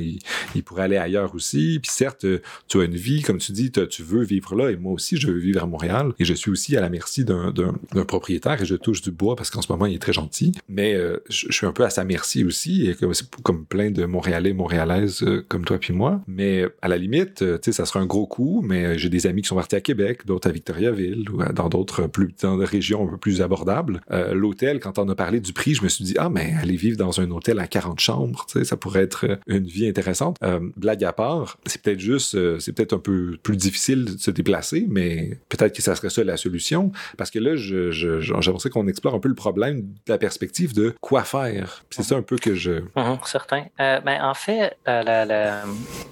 il, pourrait aller ailleurs aussi. Puis certes, tu as une vie, comme tu dis, tu veux vivre là, et moi aussi, je veux vivre à Montréal, et je suis aussi à la merci d'un propriétaire, et je touche du bois parce qu'en ce moment, il est très gentil. Mais euh, je, suis un peu à sa merci aussi, et comme, comme plein de Montréalais, Montréalaises euh, comme toi puis moi. Mais à la limite, euh, tu sais, ça sera un gros coup, mais j'ai des amis qui sont partis à Québec, d'autres à Victoriaville, ou dans d'autres plus dans des régions un peu plus abordables l'hôtel, quand on a parlé du prix, je me suis dit, ah, mais aller vivre dans un hôtel à 40 chambres, ça pourrait être euh, une vie intéressante. Euh, blague à part, c'est peut-être juste, euh, c'est peut-être un peu plus difficile de se déplacer, mais peut-être que ça serait ça la solution. Parce que là, j'aimerais qu'on explore un peu le problème de la perspective de quoi faire. C'est ça un peu que je. Mhm, certain. ben, en fait,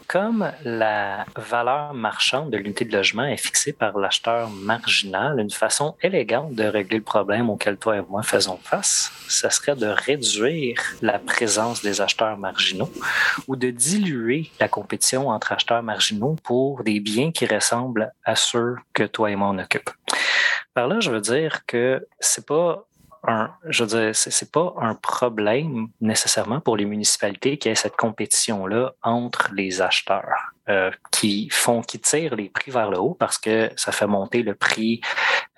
comme la valeur marchande de l'unité de logement est fixée par l'acheteur marginal, une façon élégante de régler le problème auquel toi et moi faisons face, ce serait de réduire la présence des acheteurs marginaux ou de diluer la compétition entre acheteurs marginaux pour des biens qui ressemblent à ceux que toi et moi on occupe. Par là, je veux dire que c'est pas je veux dire, c'est pas un problème nécessairement pour les municipalités qui ait cette compétition-là entre les acheteurs euh, qui font, qui tirent les prix vers le haut parce que ça fait monter le prix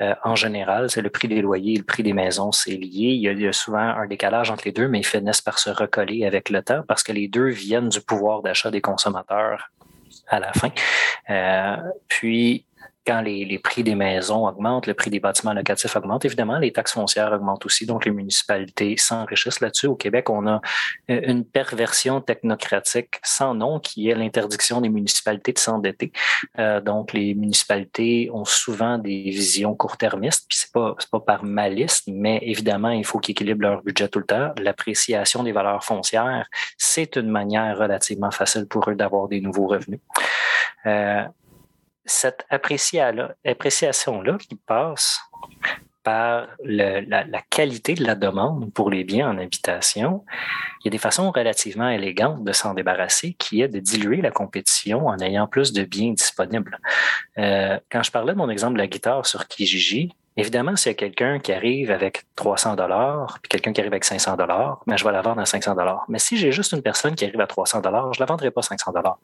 euh, en général. C'est le prix des loyers, le prix des maisons, c'est lié. Il y, a, il y, a, souvent un décalage entre les deux, mais ils finissent par se recoller avec le temps parce que les deux viennent du pouvoir d'achat des consommateurs à la fin. Euh, puis quand les, les, prix des maisons augmentent, le prix des bâtiments locatifs augmente, évidemment, les taxes foncières augmentent aussi, donc les municipalités s'enrichissent là-dessus. Au Québec, on a euh, une perversion technocratique sans nom qui est l'interdiction des municipalités de s'endetter. Euh, donc, les municipalités ont souvent des visions court-termistes, puis c'est pas, pas par malice, mais évidemment, il faut qu'ils équilibrent leur budget tout le temps. L'appréciation des valeurs foncières, c'est une manière relativement facile pour eux d'avoir des nouveaux revenus. Euh, cette appréciation-là qui passe par la, la, qualité de la demande pour les biens en habitation, il y a des façons relativement élégantes de s'en débarrasser, qui est de diluer la compétition en ayant plus de biens disponibles. Euh, quand je parlais de mon exemple de la guitare sur Kijiji, Évidemment, s'il y a quelqu'un qui arrive avec 300 dollars, puis quelqu'un qui arrive avec 500 dollars, ben, je vais la vendre à 500 dollars. Mais si j'ai juste une personne qui arrive à 300 dollars, je la vendrai pas 500 dollars.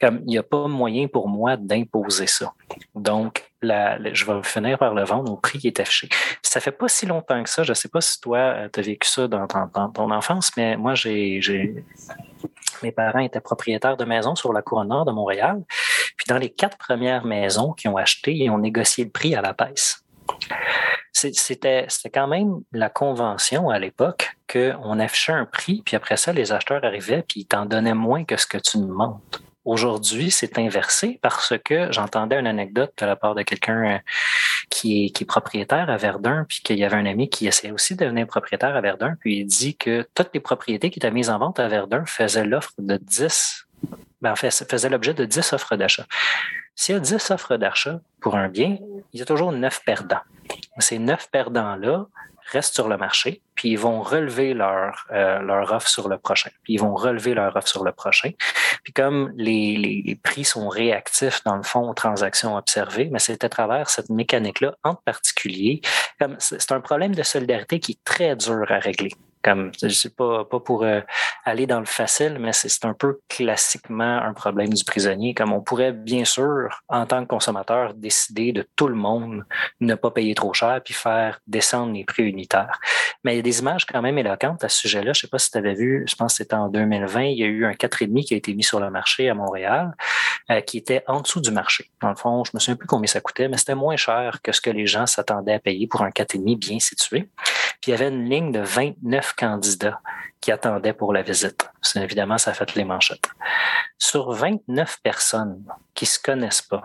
Comme il n'y a pas moyen pour moi d'imposer ça. Donc, je vais finir par le vendre au prix qui est affiché. Ça fait pas si longtemps que ça. Je sais pas si toi, euh, tu as vécu ça dans, ton enfance, mais moi, j'ai, mes parents étaient propriétaires de maisons sur la couronne nord de Montréal. Puis dans les quatre premières maisons qu'ils ont achetées, ils ont négocié le prix à la baisse. C'était quand même la convention à l'époque qu'on affichait un prix, puis après ça, les acheteurs arrivaient, puis ils t'en donnaient moins que ce que tu demandes. Aujourd'hui, c'est inversé parce que j'entendais une anecdote de la part de quelqu'un euh, qui est, propriétaire à Verdun, puis qu'il y avait un ami qui essayait aussi de devenir propriétaire à Verdun, puis il dit que toutes les propriétés qui étaient mises en vente à Verdun faisaient l'offre de 10, ben faisaient l'objet de 10 offres d'achat. S'il y a 10 offres d'achat pour un bien, il y a toujours 9 perdants. Ces 9 perdants-là restent sur le marché, puis ils vont relever leur, euh, leur offre sur le prochain. Puis ils vont relever leur offre sur le prochain. Puis comme les, les, prix sont réactifs dans le fond aux transactions observées, mais c'est à travers cette mécanique-là en particulier. Comme c'est un problème de solidarité qui est très dur à régler. Comme, je sais pas, pas pour euh, aller dans le facile, mais c'est un peu classiquement un problème du prisonnier. Comme on pourrait, bien sûr, en tant que consommateur, décider de tout le monde ne pas payer trop cher puis faire descendre les prix unitaires. Mais il y a des images quand même éloquentes à ce sujet-là. Je sais pas si tu avais vu, je pense que c'était en 2020, il y a eu un 4,5 qui a été mis sur le marché à Montréal, euh, qui était en dessous du marché. Dans le fond, je me souviens plus combien ça coûtait, mais c'était moins cher que ce que les gens s'attendaient à payer pour un 4,5 bien situé. Puis il y avait une ligne de 29 candidats qui attendaient pour la visite. Évidemment, ça a fait les manchettes. Sur 29 personnes qui se connaissent pas,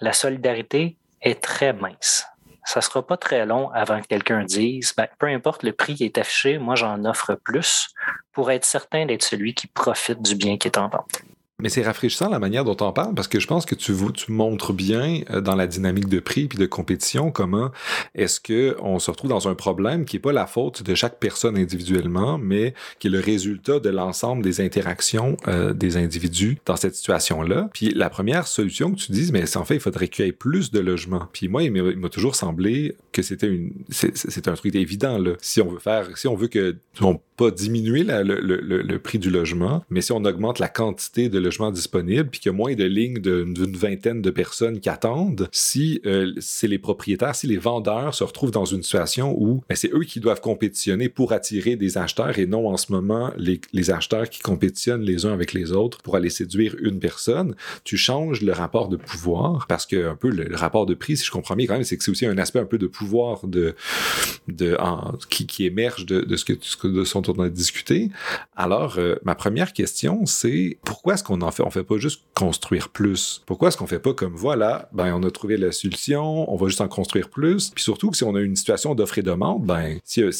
la solidarité est très mince. Ça sera pas très long avant que quelqu'un dise, ben, peu importe le prix qui est affiché, moi j'en offre plus pour être certain d'être celui qui profite du bien qui est en vente. Mais c'est rafraîchissant la manière dont on parle parce que je pense que tu, tu montres bien euh, dans la dynamique de prix puis de compétition comment est-ce que on se retrouve dans un problème qui est pas la faute de chaque personne individuellement, mais qui est le résultat de l'ensemble des interactions euh, des individus dans cette situation-là. Puis la première solution que tu dis, mais en fait, il faudrait qu'il y ait plus de logements. Puis moi, il m'a toujours semblé que c'était une, c'est un truc évident là. Si on veut faire, si on veut que on pas diminuer le, le, prix du logement, mais si on augmente la quantité de logements disponibles, puis qu'il y a moins de lignes d'une vingtaine de personnes qui attendent, si euh, c'est les propriétaires, si les vendeurs se retrouvent dans une situation où ben, c'est eux qui doivent compétitionner pour attirer des acheteurs et non en ce moment les, acheteurs qui compétitionnent les uns avec les autres pour aller séduire une personne, tu changes le rapport de pouvoir parce que un peu le, rapport de prix, si je comprends bien quand même, c'est que c'est aussi un aspect un peu de pouvoir de, de qui, émerge de, ce que, ce de son on a discuté. Alors, euh, ma première question, c'est pourquoi est-ce qu'on en fait, on fait pas juste construire plus? Pourquoi est-ce qu'on fait pas comme voilà, ben, on a trouvé la solution, on va juste en construire plus? Puis surtout si on a une situation d'offre et demande, ben, si, euh,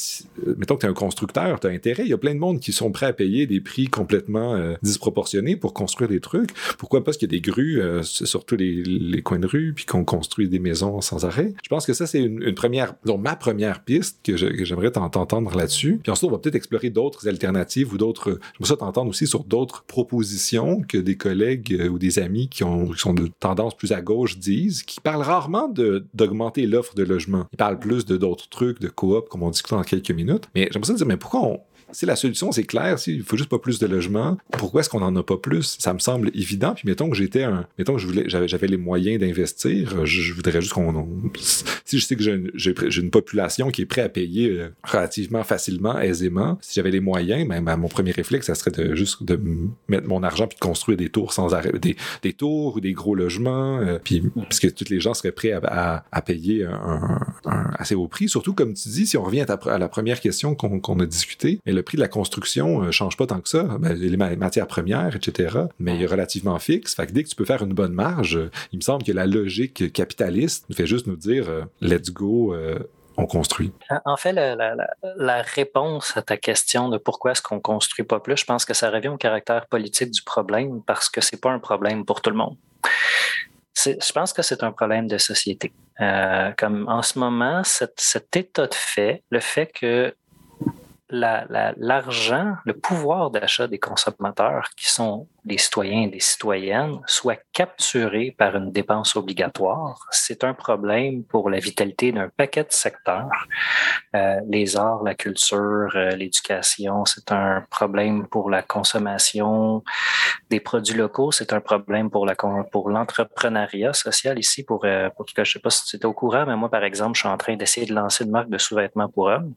mettons que tu es un constructeur, tu as intérêt, il y a plein de monde qui sont prêts à payer des prix complètement euh, disproportionnés pour construire des trucs. Pourquoi? Parce qu'il y a des grues sur tous les, coins de rue, puis qu'on construit des maisons sans arrêt? Je pense que ça, c'est une, première, donc ma première piste que j'aimerais t'entendre là-dessus. Puis ensuite, on va peut-être explorer d'autres alternatives ou d'autres. Je ça t'entendre aussi sur d'autres propositions que des collègues euh, ou des amis qui, ont, qui sont de tendance plus à gauche disent, qui parlent rarement d'augmenter l'offre de logement. Ils parlent plus de d'autres trucs, de coop, comme on discute dans quelques minutes. Mais j'aimerais ça dire, mais pourquoi on, si la solution, c'est clair, s'il faut juste pas plus de logements, pourquoi est-ce qu'on en a pas plus? Ça me semble évident. Puis mettons que j'étais un, mettons que je voulais, j'avais, les moyens d'investir, je, voudrais juste qu'on, si je sais que j'ai, une population qui est prête à payer euh, relativement facilement, aisément, si j'avais les moyens, ben, ben, mon premier réflexe, ça serait de juste de mettre mon argent puis de construire des tours sans arrêt, des, des tours ou des gros logements, euh, puis parce que tous les gens seraient prêts à, à, payer un, assez haut prix. Surtout comme tu dis, si on revient à, la première question qu'on, a discutée, le prix de la construction ne euh, change pas tant que ça. Ben, les matières premières, etc. Mais il est relativement fixe. Dès que tu peux faire une bonne marge, euh, il me semble que la logique capitaliste nous fait juste nous dire euh, let's go, on construit? En fait, la, réponse à ta question de pourquoi est-ce qu'on construit pas plus, je pense que ça revient au caractère politique du problème parce que c'est pas un problème pour tout le monde. Je pense que c'est un problème de société. comme en ce moment, cet état de fait, le fait que l'argent, le pouvoir d'achat des consommateurs, qui sont des citoyens et des citoyennes, soit capturé par une dépense obligatoire, c'est un problème pour la vitalité d'un paquet de secteurs. Euh, les arts, la culture, euh, l'éducation, c'est un problème pour la consommation des produits locaux, c'est un problème pour la pour l'entrepreneuriat social ici. Pour, euh, pour je sais pas si tu es au courant, mais moi, par exemple, je suis en train d'essayer de lancer une marque de sous-vêtements pour hommes.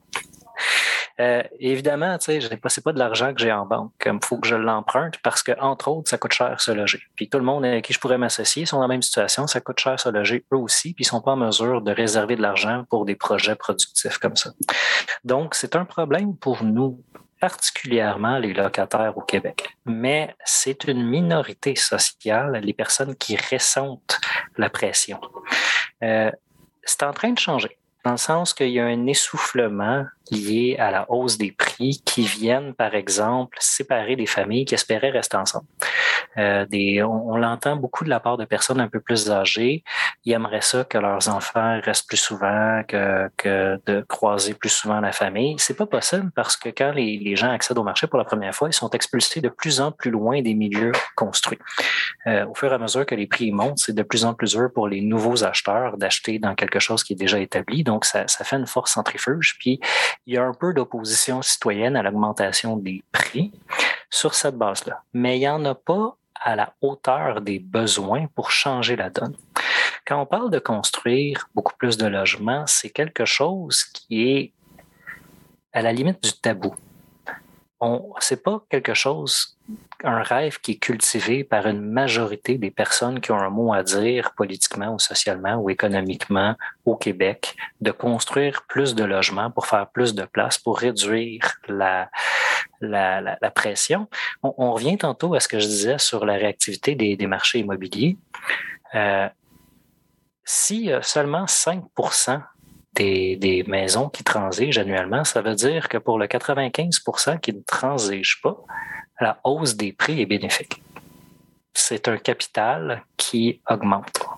Euh, évidemment, tu sais, c'est pas de l'argent que j'ai en banque. Il faut que je l'emprunte parce que, entre autres, ça coûte cher se loger. Puis tout le monde avec qui je pourrais m'associer sont dans la même situation. Ça coûte cher se loger eux aussi, puis ils sont pas en mesure de réserver de l'argent pour des projets productifs comme ça. Donc, c'est un problème pour nous particulièrement les locataires au Québec. Mais c'est une minorité sociale, les personnes qui ressentent la pression. Euh, c'est en train de changer dans le sens qu'il y a un essoufflement lié à la hausse des prix qui viennent, par exemple, séparer des familles qui espéraient rester ensemble. Euh, des, on, l'entend beaucoup de la part de personnes un peu plus âgées. Ils aimeraient ça que leurs enfants restent plus souvent, que, que de croiser plus souvent la famille. C'est pas possible parce que quand les, les, gens accèdent au marché pour la première fois, ils sont expulsés de plus en plus loin des milieux construits. Euh, au fur et à mesure que les prix montent, c'est de plus en plus dur pour les nouveaux acheteurs d'acheter dans quelque chose qui est déjà établi. Donc, ça, ça fait une force centrifuge. Puis, il y a un peu d'opposition citoyenne à l'augmentation des prix sur cette base-là. Mais il n'y en a pas à la hauteur des besoins pour changer la donne. Quand on parle de construire beaucoup plus de logements, c'est quelque chose qui est à la limite du tabou. On, c'est pas quelque chose, un rêve qui est cultivé par une majorité des personnes qui ont un mot à dire politiquement ou socialement ou économiquement au Québec, de construire plus de logements pour faire plus de place, pour réduire la, la, la, pression. On, revient tantôt à ce que je disais sur la réactivité des, des marchés immobiliers. Euh, si seulement 5 des, des, maisons qui transigent annuellement, ça veut dire que pour le 95% qui ne transigent pas, la hausse des prix est bénéfique. C'est un capital qui augmente.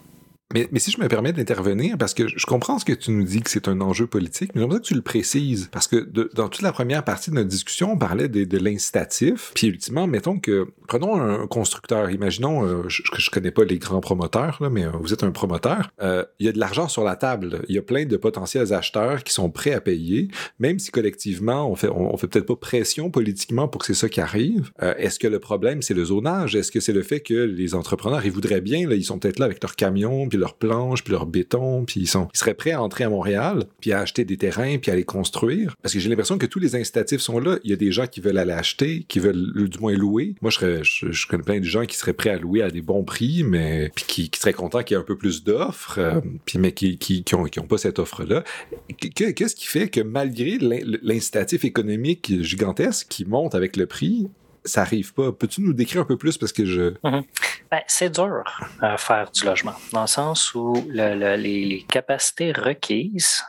Mais, mais, si je me permets d'intervenir, parce que je comprends ce que tu nous dis que c'est un enjeu politique, mais j'aimerais que tu le précises, parce que de, dans toute la première partie de notre discussion, on parlait de, de l'incitatif, puis ultimement, mettons que, prenons un constructeur, imaginons, euh, je, je connais pas les grands promoteurs, là, mais euh, vous êtes un promoteur, euh, il y a de l'argent sur la table, il y a plein de potentiels acheteurs qui sont prêts à payer, même si collectivement, on fait, on, fait peut-être pas pression politiquement pour que c'est ça qui arrive. Euh, est-ce que le problème, c'est le zonage? Est-ce que c'est le fait que les entrepreneurs, ils voudraient bien, là, ils sont peut-être là avec leur camion, leurs planches, puis leur béton, puis ils, sont, ils seraient prêts à entrer à Montréal, puis à acheter des terrains, puis à les construire. Parce que j'ai l'impression que tous les incitatifs sont là. Il y a des gens qui veulent aller acheter, qui veulent du moins louer. Moi, je, serais, je, connais plein de gens qui seraient prêts à louer à des bons prix, mais puis qui, qui seraient contents qu'il y ait un peu plus d'offres, euh, mais qui, qui, qui, qui ont pas cette offre-là. Qu'est-ce qui fait que malgré l'incitatif économique gigantesque qui monte avec le prix, ça arrive pas. Peux-tu nous décrire un peu plus? Parce que je. Mm-hmm. ben, c'est dur à faire du logement, dans le sens où le, les, capacités requises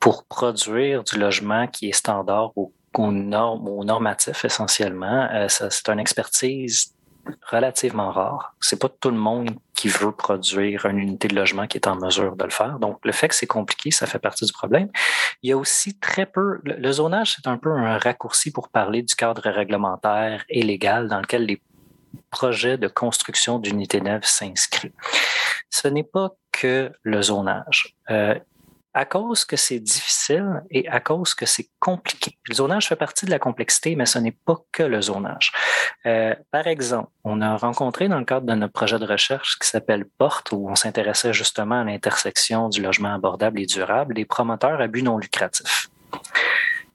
pour produire du logement qui est standard ou, normatif essentiellement, euh, c'est une expertise relativement rare. C'est pas tout le monde qui veut produire une unité de logement qui est en mesure de le faire. Donc, le fait que c'est compliqué, ça fait partie du problème. Il y a aussi très peu, le, zonage, c'est un peu un raccourci pour parler du cadre réglementaire et légal dans lequel les projets de construction d'unités neuves s'inscrivent. Ce n'est pas que le zonage. Euh, à cause que c'est difficile et à cause que c'est compliqué. Le zonage fait partie de la complexité, mais ce n'est pas que le zonage. Euh, par exemple, on a rencontré dans le cadre de notre projet de recherche qui s'appelle Porte, où on s'intéressait justement à l'intersection du logement abordable et durable, des promoteurs à but non lucratif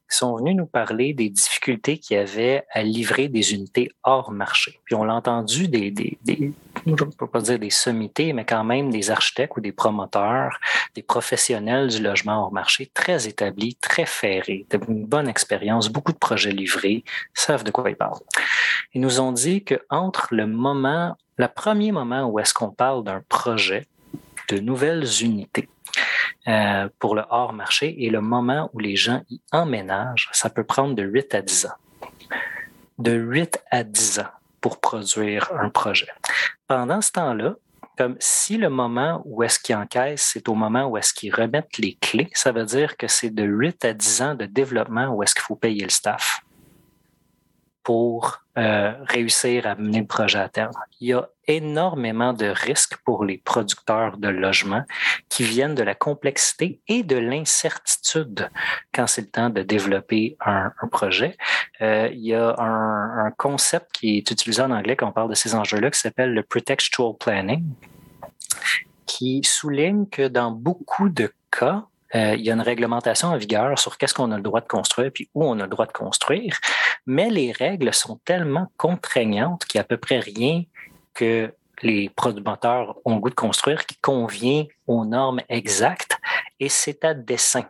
sont venus nous parler des difficultés qu'il y avait à livrer des unités hors marché. Puis on l'a entendu des, des je ne peux pas dire des sommités, mais quand même des architectes ou des promoteurs, des professionnels du logement hors marché très établis, très ferrés, une bonne expérience, beaucoup de projets livrés, savent de quoi ils parlent. Ils nous ont dit que entre le moment, le premier moment où est-ce qu'on parle d'un projet de nouvelles unités, euh, pour le hors marché et le moment où les gens y emménagent, ça peut prendre de 8 à 10 ans. De 8 à 10 ans pour produire un projet. Pendant ce temps-là, comme si le moment où est-ce qu'ils encaissent, c'est au moment où est-ce qu'ils remettent les clés, ça veut dire que c'est de 8 à 10 ans de développement où est-ce qu'il faut payer le staff pour euh, réussir à mener le projet à terme. Il y a énormément de risques pour les producteurs de logements qui viennent de la complexité et de l'incertitude quand c'est le temps de développer un, projet. Euh, il y a un, un, concept qui est utilisé en anglais quand on parle de ces enjeux-là qui s'appelle le pretextual planning qui souligne que dans beaucoup de cas, euh, il y a une réglementation en vigueur sur qu'est-ce qu'on a le droit de construire puis où on a le droit de construire, mais les règles sont tellement contraignantes qu'il n'y a à peu près rien que les promoteurs ont le goût de construire qui convient aux normes exactes et c'est à dessein.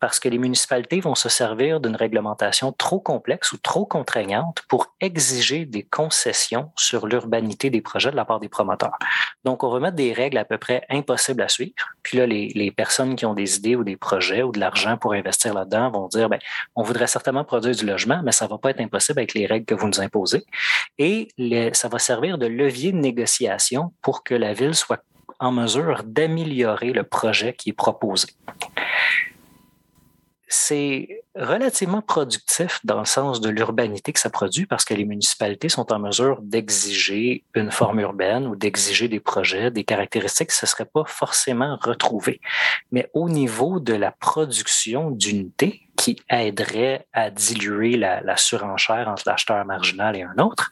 parce que les municipalités vont se servir d'une réglementation trop complexe ou trop contraignante pour exiger des concessions sur l'urbanité des projets de la part des promoteurs. Donc, on va mettre des règles à peu près impossibles à suivre. Puis là, les, personnes qui ont des idées ou des projets ou de l'argent pour investir là-dedans vont dire, ben, on voudrait certainement produire du logement, mais ça va pas être impossible avec les règles que vous nous imposez. Et ça va servir de levier de négociation pour que la ville soit en mesure d'améliorer le projet qui est proposé c'est relativement productif dans le sens de l'urbanité que ça produit parce que les municipalités sont en mesure d'exiger une forme urbaine ou d'exiger des projets, des caractéristiques qui ne se seraient pas forcément retrouvées. Mais au niveau de la production d'unités qui aiderait à diluer la, la surenchère entre l'acheteur marginal et un autre,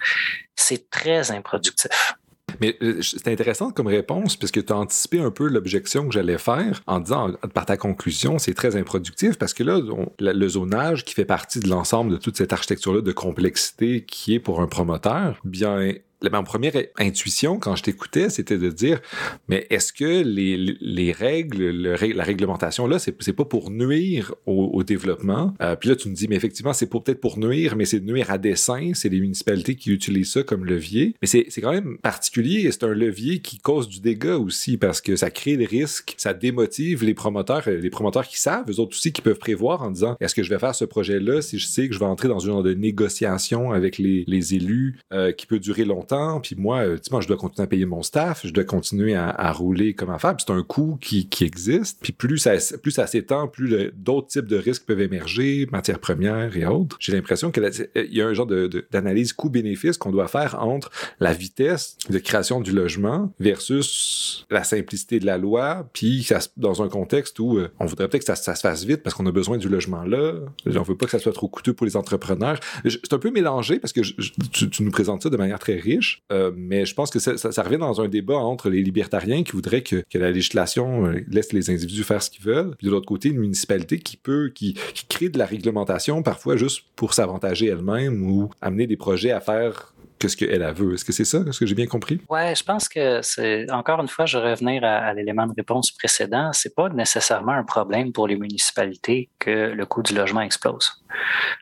c'est très improductif. Mais euh, c'est intéressant comme réponse, puisque tu as anticipé un peu l'objection que j'allais faire en disant, par ta conclusion, c'est très improductif, parce que là, le zonage qui fait partie de l'ensemble de toute cette architecture-là de complexité qui est pour un promoteur, bien, ma première intuition quand je t'écoutais, c'était de dire, mais est-ce que les, les règles, la réglementation là, c'est, pas pour nuire au, développement? Euh, puis là, tu me dis, mais effectivement, c'est peut-être pour nuire, mais c'est nuire à dessein. C'est les municipalités qui utilisent ça comme levier. Mais c'est, quand même particulier et c'est un levier qui cause du dégât aussi parce que ça crée des risques, ça démotive les promoteurs, les promoteurs qui savent, eux autres aussi qui peuvent prévoir en disant, est-ce que je vais faire ce projet-là si je sais que je vais entrer dans une de négociation avec les, les élus euh, qui peut durer longtemps? Puis moi, euh, tu je dois continuer à payer mon staff, je dois continuer à, rouler comme affaire, puis c'est un coût qui, existe, puis plus ça, plus ça s'étend, plus d'autres types de risques peuvent émerger, matières premières et autres. J'ai l'impression qu'il y a un genre d'analyse coût-bénéfice qu'on doit faire entre la vitesse de création du logement versus la simplicité de la loi, puis dans un contexte où euh, on voudrait peut-être que ça, se fasse vite parce qu'on a besoin du logement là, on veut pas que ça soit trop coûteux pour les entrepreneurs. C'est un peu mélangé parce que tu nous présentes ça de manière très riche, euh, mais je pense que ça, revient dans un débat entre les libertariens qui voudraient que, la législation euh, laisse les individus faire ce qu'ils veulent, puis de l'autre côté, une municipalité qui peut, qui, crée de la réglementation parfois juste pour s'avantager elle-même ou amener des projets à faire que ce qu'elle a veut. Est-ce que c'est ça? Est-ce que j'ai bien compris? Oui, je pense que c'est, encore une fois, je vais revenir à, à l'élément de réponse précédent. C'est pas nécessairement un problème pour les municipalités que le coût du logement explose.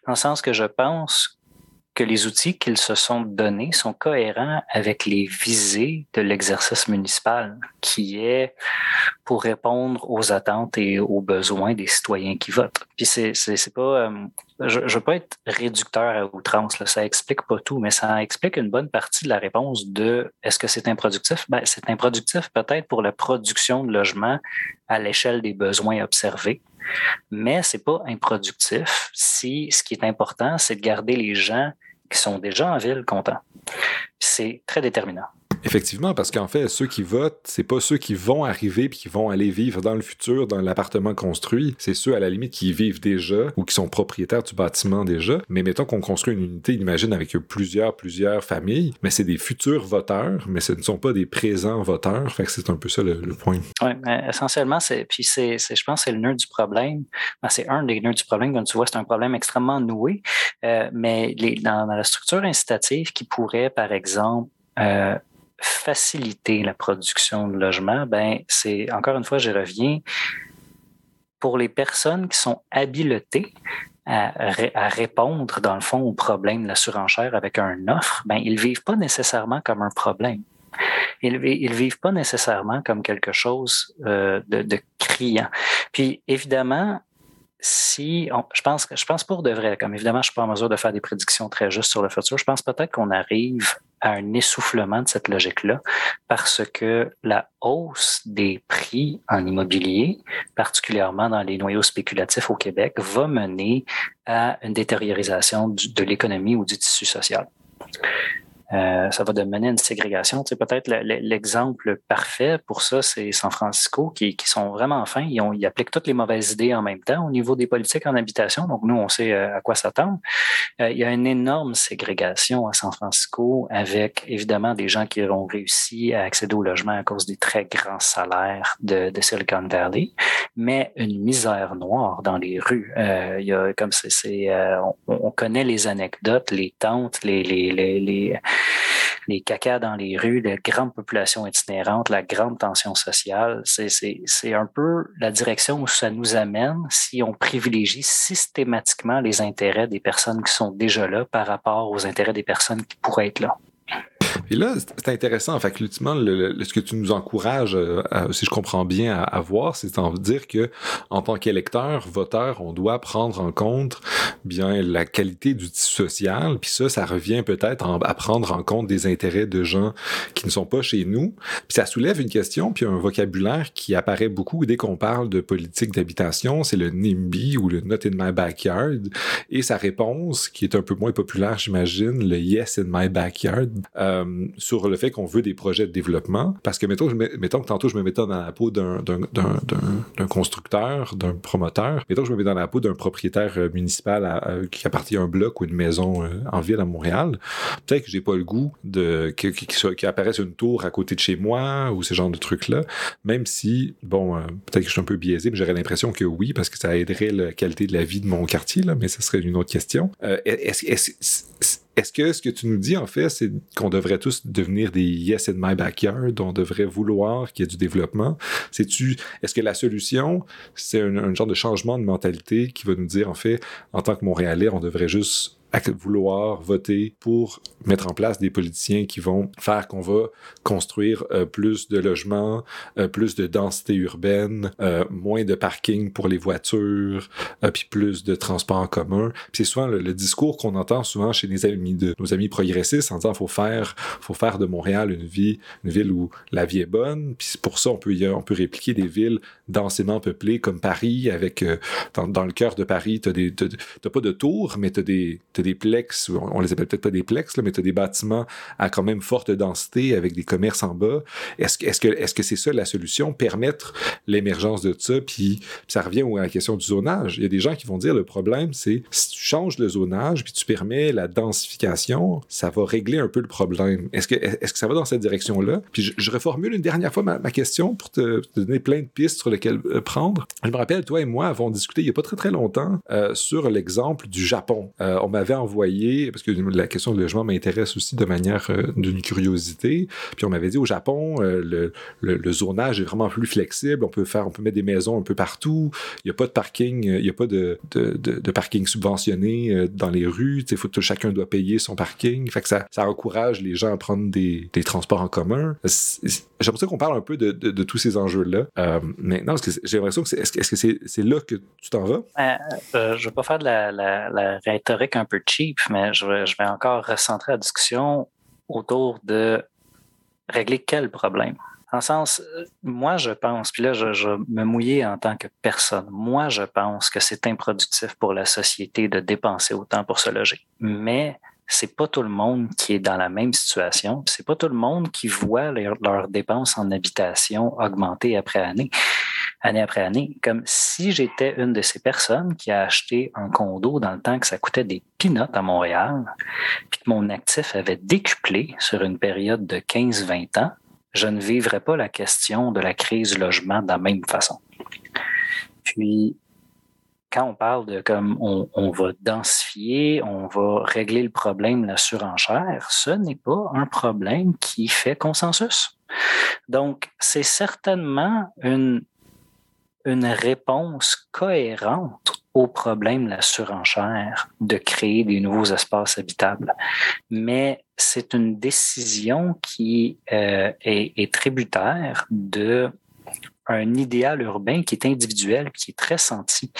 Dans le sens que je pense que les outils qu'ils se sont donnés sont cohérents avec les visées de l'exercice municipal, qui est pour répondre aux attentes et aux besoins des citoyens qui votent. Puis c'est pas, euh, je, je veux pas être réducteur à outrance, là, ça explique pas tout, mais ça explique une bonne partie de la réponse de est-ce que c'est improductif? Ben c'est improductif peut-être pour la production de logements à l'échelle des besoins observés mais c'est pas improductif si ce qui est important, c'est de garder les gens qui sont déjà en ville contents. C'est très déterminant. Effectivement, parce qu'en fait, ceux qui votent, c'est pas ceux qui vont arriver puis qui vont aller vivre dans le futur dans l'appartement construit. C'est ceux à la limite qui y vivent déjà ou qui sont propriétaires du bâtiment déjà. Mais mettons qu'on construit une unité, imagine avec plusieurs, plusieurs familles, mais c'est des futurs voteurs, mais ce ne sont pas des présents voteurs. Fait que c'est un peu ça le, point. Oui, essentiellement, c'est puis c'est, je pense, c'est le nœud du problème. Ben, c'est un des nœuds du problème. Comme tu vois, c'est un problème extrêmement noué. Euh, mais les, dans, dans, la structure incitative qui pourrait, par exemple, euh, faciliter la production de logements, ben c'est encore une fois, je reviens pour les personnes qui sont habilotées à, répondre dans le fond au problème de la surenchère avec un offre, ben ils vivent pas nécessairement comme un problème. Ils, ils vivent pas nécessairement comme quelque chose euh, de criant. Puis évidemment, si je pense je pense pour de vrai, comme évidemment, je suis pas en mesure de faire des prédictions très justes sur le futur, je pense peut-être qu'on arrive à un essoufflement de cette logique-là parce que la hausse des prix en immobilier, particulièrement dans les noyaux spéculatifs au Québec, va mener à une détériorisation de l'économie ou du tissu social. Euh, ça va mener une ségrégation. Tu sais, peut-être l'exemple parfait pour ça, c'est San Francisco, qui, qui, sont vraiment fins. Ils, ont, ils appliquent toutes les mauvaises idées en même temps au niveau des politiques en habitation. Donc, nous, on sait euh, à quoi s'attendre. Euh, il y a une énorme ségrégation à San Francisco avec, évidemment, des gens qui ont réussi à accéder au logement à cause des très grands salaires de, de Silicon Valley, mais une misère noire dans les rues. il y a, comme c'est, on, on, connaît les anecdotes, les tentes, les, les, les, les les cacas dans les rues, les grandes populations itinérantes, la grande tension sociale. C'est un peu la direction où ça nous amène si on privilégie systématiquement les intérêts des personnes qui sont déjà là par rapport aux intérêts des personnes qui pourraient être là. Et là, c'est intéressant. En fait, ultimement, le, ce que tu nous encourages, euh, si je comprends bien, à, voir, c'est en dire que, en tant qu'électeur, voteur, on doit prendre en compte bien la qualité du tissu social. Puis ça, ça revient peut-être à prendre en compte des intérêts de gens qui ne sont pas chez nous. Puis ça soulève une question, puis un vocabulaire qui apparaît beaucoup dès qu'on parle de politique d'habitation, c'est le NIMBY ou le Not in my backyard. Et sa réponse, qui est un peu moins populaire, j'imagine, le Yes in my backyard. Euh, sur le fait qu'on veut des projets de développement. Parce que, mettons, que tantôt, je me mettais dans la peau d'un constructeur, d'un promoteur. Mettons que je me mets dans la peau d'un propriétaire euh, municipal qui appartient à un bloc ou une maison euh, en ville à Montréal. Peut-être que j'ai pas le goût de qu'il qui, une tour à côté de chez moi ou ce genre de trucs-là. Même si, bon, euh, peut-être que je suis un peu biaisé, mais j'aurais l'impression que oui, parce que ça aiderait la qualité de la vie de mon quartier, là, mais ce serait une autre question. Est-ce que ce que tu nous dis, en fait, c'est qu'on devrait tous devenir des yes in my backyard, on devrait vouloir qu'il y ait du développement? Est-ce que la solution, c'est un, genre de changement de mentalité qui va nous dire, en fait, en tant que Montréalais, on devrait juste à vouloir voter pour mettre en place des politiciens qui vont faire qu'on va construire euh, plus de logements, euh, plus de densité urbaine, euh, moins de parking pour les voitures, puis plus de transports en commun. c'est souvent le, discours qu'on entend souvent chez les amis de nos amis progressistes en disant faut faire faut faire de Montréal une vie une ville où la vie est bonne. Puis pour ça on peut on peut répliquer des villes densément peuplées comme Paris avec dans, dans, le cœur de Paris t'as des t'as pas de tours mais t'as des des plex, on les appelle peut-être pas des plex, là, mais tu as des bâtiments à quand même forte densité avec des commerces en bas. Est-ce est-ce que est-ce que c'est ça la solution, permettre l'émergence de ça, puis, ça revient à la question du zonage. Il y a des gens qui vont dire le problème, c'est si tu changes le zonage puis tu permets la densification, ça va régler un peu le problème. Est-ce que est-ce que ça va dans cette direction-là? Puis je, reformule une dernière fois ma, question pour te, donner plein de pistes sur lesquelles euh, prendre. Je me rappelle, toi et moi avons discuté il y a pas très très longtemps euh, sur l'exemple du Japon. Euh, on m'avait envoyé, parce que la question du logement m'intéresse aussi de manière euh, d'une curiosité, puis on m'avait dit au Japon, euh, le, zonage est vraiment plus flexible, on peut faire, on peut mettre des maisons un peu partout, il n'y a pas de parking, il n'y a pas de, de, parking subventionné euh, dans les rues, faut que chacun doit payer son parking, fait que ça, ça encourage les gens à prendre des, des transports en commun. J'aimerais qu'on parle un peu de, de, tous ces enjeux-là. maintenant, j'ai l'impression que c'est, est-ce, que c'est, c'est là que tu t'en vas? je ne vais pas faire de la, la, la rhétorique un peu cheap, mais je vais, encore recentrer la discussion autour de régler quel problème? En sens, moi, je pense, puis là, je, me mouiller en tant que personne. Moi, je pense que c'est improductif pour la société de dépenser autant pour se loger. Mais c'est pas tout le monde qui est dans la même situation. C'est pas tout le monde qui voit leurs dépenses en habitation augmenter après année année après année, comme si j'étais une de ces personnes qui a acheté un condo dans le temps que ça coûtait des pinottes à Montréal, puis que mon actif avait décuplé sur une période de 15-20 ans, je ne vivrais pas la question de la crise logement de la même façon. Puis, quand on parle de comme on, on, va densifier, on va régler le problème de la surenchère, ce n'est pas un problème qui fait consensus. Donc, c'est certainement une une réponse cohérente au problème de la surenchère de créer des nouveaux espaces habitables. Mais c'est une décision qui euh, est, est, tributaire de un idéal urbain qui est individuel, qui est très senti.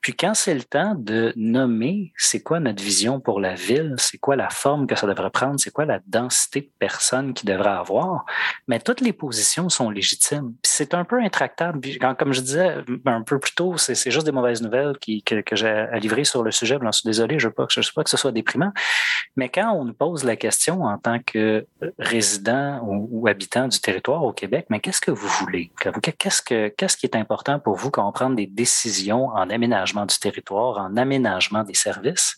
Puis quand c'est le temps de nommer c'est quoi notre vision pour la ville, c'est quoi la forme que ça devrait prendre, c'est quoi la densité de personnes qu'il devrait avoir, mais toutes les positions sont légitimes. c'est un peu intractable. comme je disais un peu plus tôt, c'est juste des mauvaises nouvelles qui, que, que j'ai à livrer sur le sujet. J'en suis désolé, je ne veux, je veux pas que ce soit déprimant. Mais quand on nous pose la question en tant que résident ou, ou habitant du territoire au Québec, mais qu'est-ce que vous voulez? Qu'est-ce que qu'est-ce qui est important pour vous quand on prend des décisions en aménagement du territoire, en aménagement des services,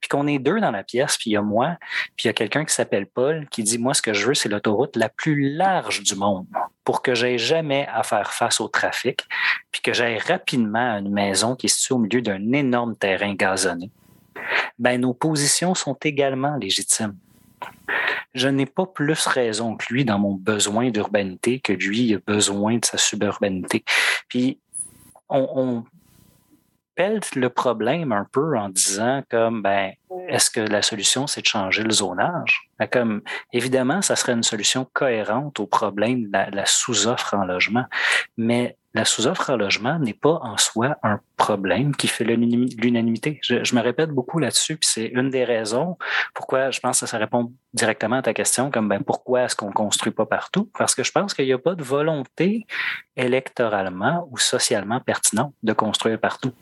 puis qu'on est deux dans la pièce, puis il y a moi, puis il y a quelqu'un qui s'appelle Paul qui dit moi ce que je veux c'est l'autoroute la plus large du monde pour que j'aie jamais à faire face au trafic, puis que j'aille rapidement à une maison qui est située au milieu d'un énorme terrain gazonné. Ben nos positions sont également légitimes. Je n'ai pas plus raison que lui dans mon besoin d'urbanité que lui a besoin de sa suburbanité. Puis, on, pèle le problème un peu en disant comme, ben, est-ce que la solution, c'est de changer le zonage? Ben, comme, évidemment, ça serait une solution cohérente au problème de la, sous-offre en logement. Mais la sous-offre en logement n'est pas en soi un problème qui fait l'unanimité. Je, me répète beaucoup là-dessus, puis c'est une des raisons pourquoi je pense que ça répond directement à ta question, comme ben, pourquoi est-ce qu'on construit pas partout? Parce que je pense qu'il n'y a pas de volonté électoralement ou socialement pertinente de construire partout.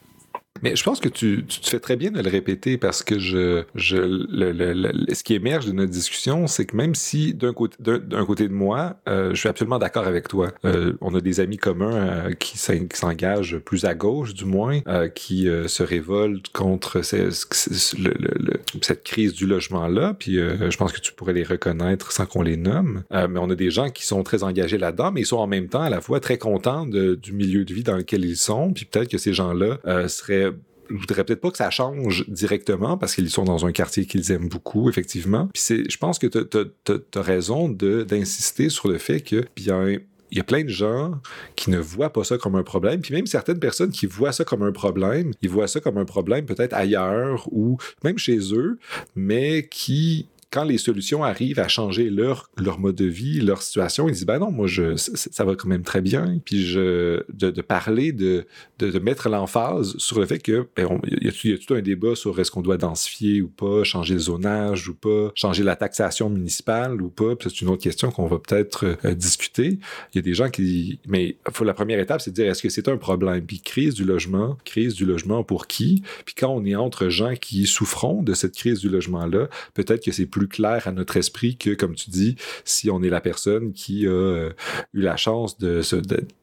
Mais je pense que tu, tu te fais très bien de le répéter parce que je, je, le, le, ce qui émerge de notre discussion, c'est que même si d'un côté, d'un côté de moi, euh, je suis absolument d'accord avec toi. Euh, on a des amis communs euh, qui s'engagent plus à gauche, du moins, qui se révoltent contre cette crise du logement-là. Puis je pense que tu pourrais les reconnaître sans qu'on les nomme. mais on a des gens qui sont très engagés là-dedans, mais ils sont en même temps à la fois très contents du milieu de vie dans lequel ils sont. Puis peut-être que ces gens-là seraient je voudrais peut-être pas que ça change directement parce qu'ils sont dans un quartier qu'ils aiment beaucoup, effectivement. Puis c'est, je pense que tu as, raison d'insister sur le fait que, bien, il y a plein de gens qui ne voient pas ça comme un problème, puis même certaines personnes qui voient ça comme un problème, ils voient ça comme un problème peut-être ailleurs ou même chez eux, mais qui quand les solutions arrivent à changer leur, leur mode de vie, leur situation, ils disent ben non, moi je ça, va quand même très bien. Puis je de, parler de, de, mettre l'emphase sur le fait que ben, y a, tout un débat sur est-ce qu'on doit densifier ou pas, changer le zonage ou pas, changer la taxation municipale ou pas? C'est une autre question qu'on va peut-être euh, discuter. Il y a des gens qui mais faut la première étape c'est de dire est-ce que c'est un problème? Puis crise du logement, crise du logement pour qui? Puis quand on est entre gens qui souffront de cette crise du logement là, peut-être que c'est plus clair à notre esprit que, comme tu dis, si on est la personne qui a euh, eu la chance de, se,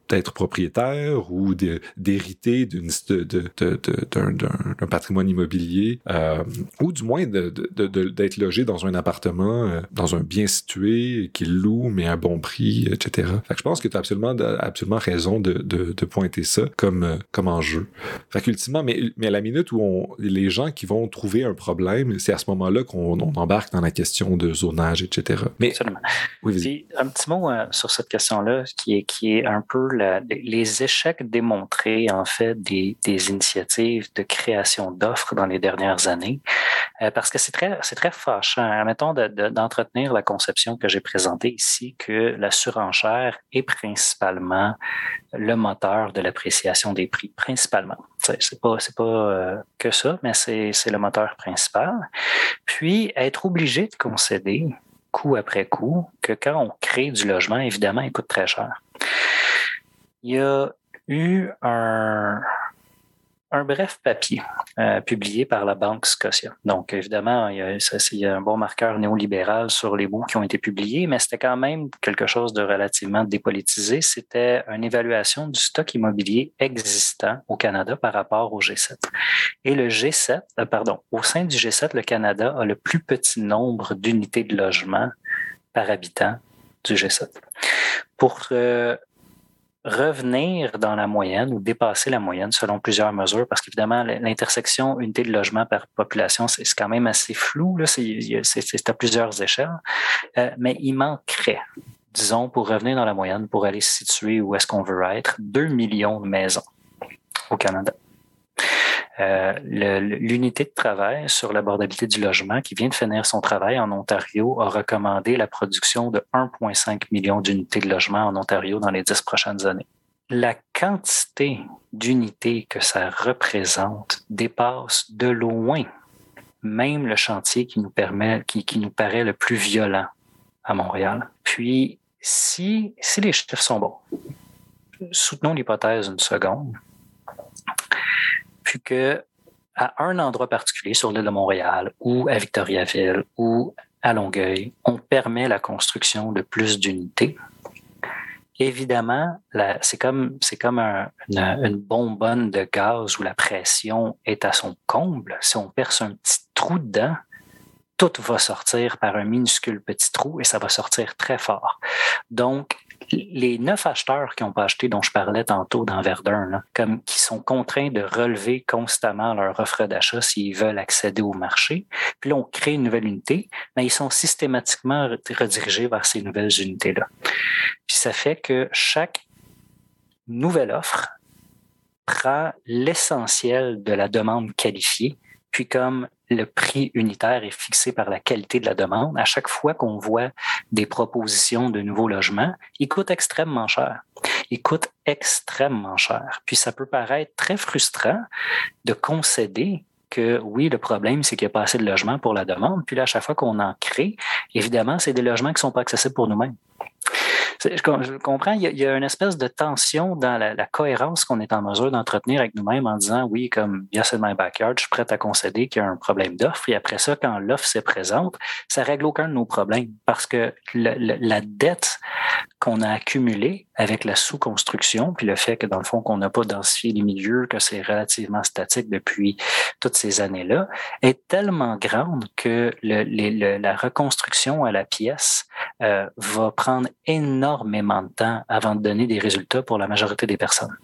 d'être propriétaire ou d'hériter d'un patrimoine immobilier euh, ou du moins d'être logé dans un appartement, euh, dans un bien situé, qu'il loue, mais à bon prix, etc. Fait que je pense que tu as absolument, absolument raison de, pointer ça comme, euh, comme enjeu. Fait qu'ultimement, mais, mais à la minute où on, les gens qui vont trouver un problème, c'est à ce moment-là qu'on embarque dans la question de zonage, etc. Mais, Absolument. Oui, un petit mot sur cette question-là qui est, qui est un peu les échecs démontrés, en fait, des, initiatives de création d'offres dans les dernières années, euh, parce que c'est très, c'est très fâchant. Mettons d'entretenir la conception que j'ai présentée ici, que la surenchère est principalement le moteur de l'appréciation des prix, principalement. C'est pas, c'est pas euh, que ça, mais c'est, c'est le moteur principal. Puis, être obligé de concéder coup après coup que quand on crée du logement, évidemment, il coûte très cher il y a eu un, un bref papier euh, publié par la Banque Scotia. Donc, évidemment, il y, a, ça, il un bon marqueur néolibéral sur les bouts qui ont été publiés, mais c'était quand même quelque chose de relativement dépolitisé. C'était une évaluation du stock immobilier existant au Canada par rapport au G7. Et le G7, euh, pardon, au sein du G7, le Canada a le plus petit nombre d'unités de logement par habitant du G7. Pour euh, revenir dans la moyenne ou dépasser la moyenne selon plusieurs mesures, parce qu'évidemment, l'intersection unité de logement par population, c'est quand même assez flou, c'est à plusieurs échelles, euh, mais il manquerait, disons, pour revenir dans la moyenne, pour aller se situer où est-ce qu'on veut être, 2 millions de maisons au Canada. Euh, l'unité de travail sur l'abordabilité du logement qui vient de finir son travail en Ontario a recommandé la production de 1,5 million d'unités de logement en Ontario dans les dix prochaines années. La quantité d'unités que ça représente dépasse de loin même le chantier qui nous paraît le plus violent à Montréal. Puis, si les chiffres sont bons, soutenons l'hypothèse une seconde, puis que à un endroit particulier sur l'île de Montréal ou à Victoriaville ou à Longueuil, on permet la construction de plus d'unités. Évidemment, c'est comme, comme une, bonbonne de gaz où la pression est à son comble. Si on perce un petit trou dedans, tout va sortir par un minuscule petit trou et ça va sortir très fort. Donc, les neuf acheteurs qui n'ont pas acheté, dont je parlais tantôt dans Verdun, comme qui sont contraints de relever constamment leur offre d'achat s'ils veulent accéder au marché. Puis là, on crée une nouvelle unité, mais ils sont systématiquement redirigés vers ces nouvelles unités-là. Puis ça fait que chaque nouvelle offre prend l'essentiel de la demande qualifiée, puis comme le prix unitaire est fixé par la qualité de la demande, à chaque fois qu'on voit des propositions de nouveaux logements, ils coûtent extrêmement cher. Ils coûtent extrêmement cher. Puis ça peut paraître très frustrant de concéder que oui, le problème, c'est qu'il n'y a pas assez de logements pour la demande. Puis là, à chaque fois qu'on en crée, évidemment, c'est des logements qui ne sont pas accessibles pour nous-mêmes. Je, comprends, il y, a, une espèce de tension dans la, cohérence qu'on est en mesure d'entretenir avec nous-mêmes en disant oui, comme yes in my backyard, je suis prêt à concéder qu'il y a un problème d'offre. Et après ça, quand l'offre se présente, ça règle aucun de nos problèmes parce que la dette qu'on a accumulée avec la sous-construction, puis le fait que dans le fond qu'on n'a pas densifié les milieux, que c'est relativement statique depuis toutes ces années-là, est tellement grande que la reconstruction à la pièce euh, va prendre énormément de temps avant de donner des résultats pour la majorité des personnes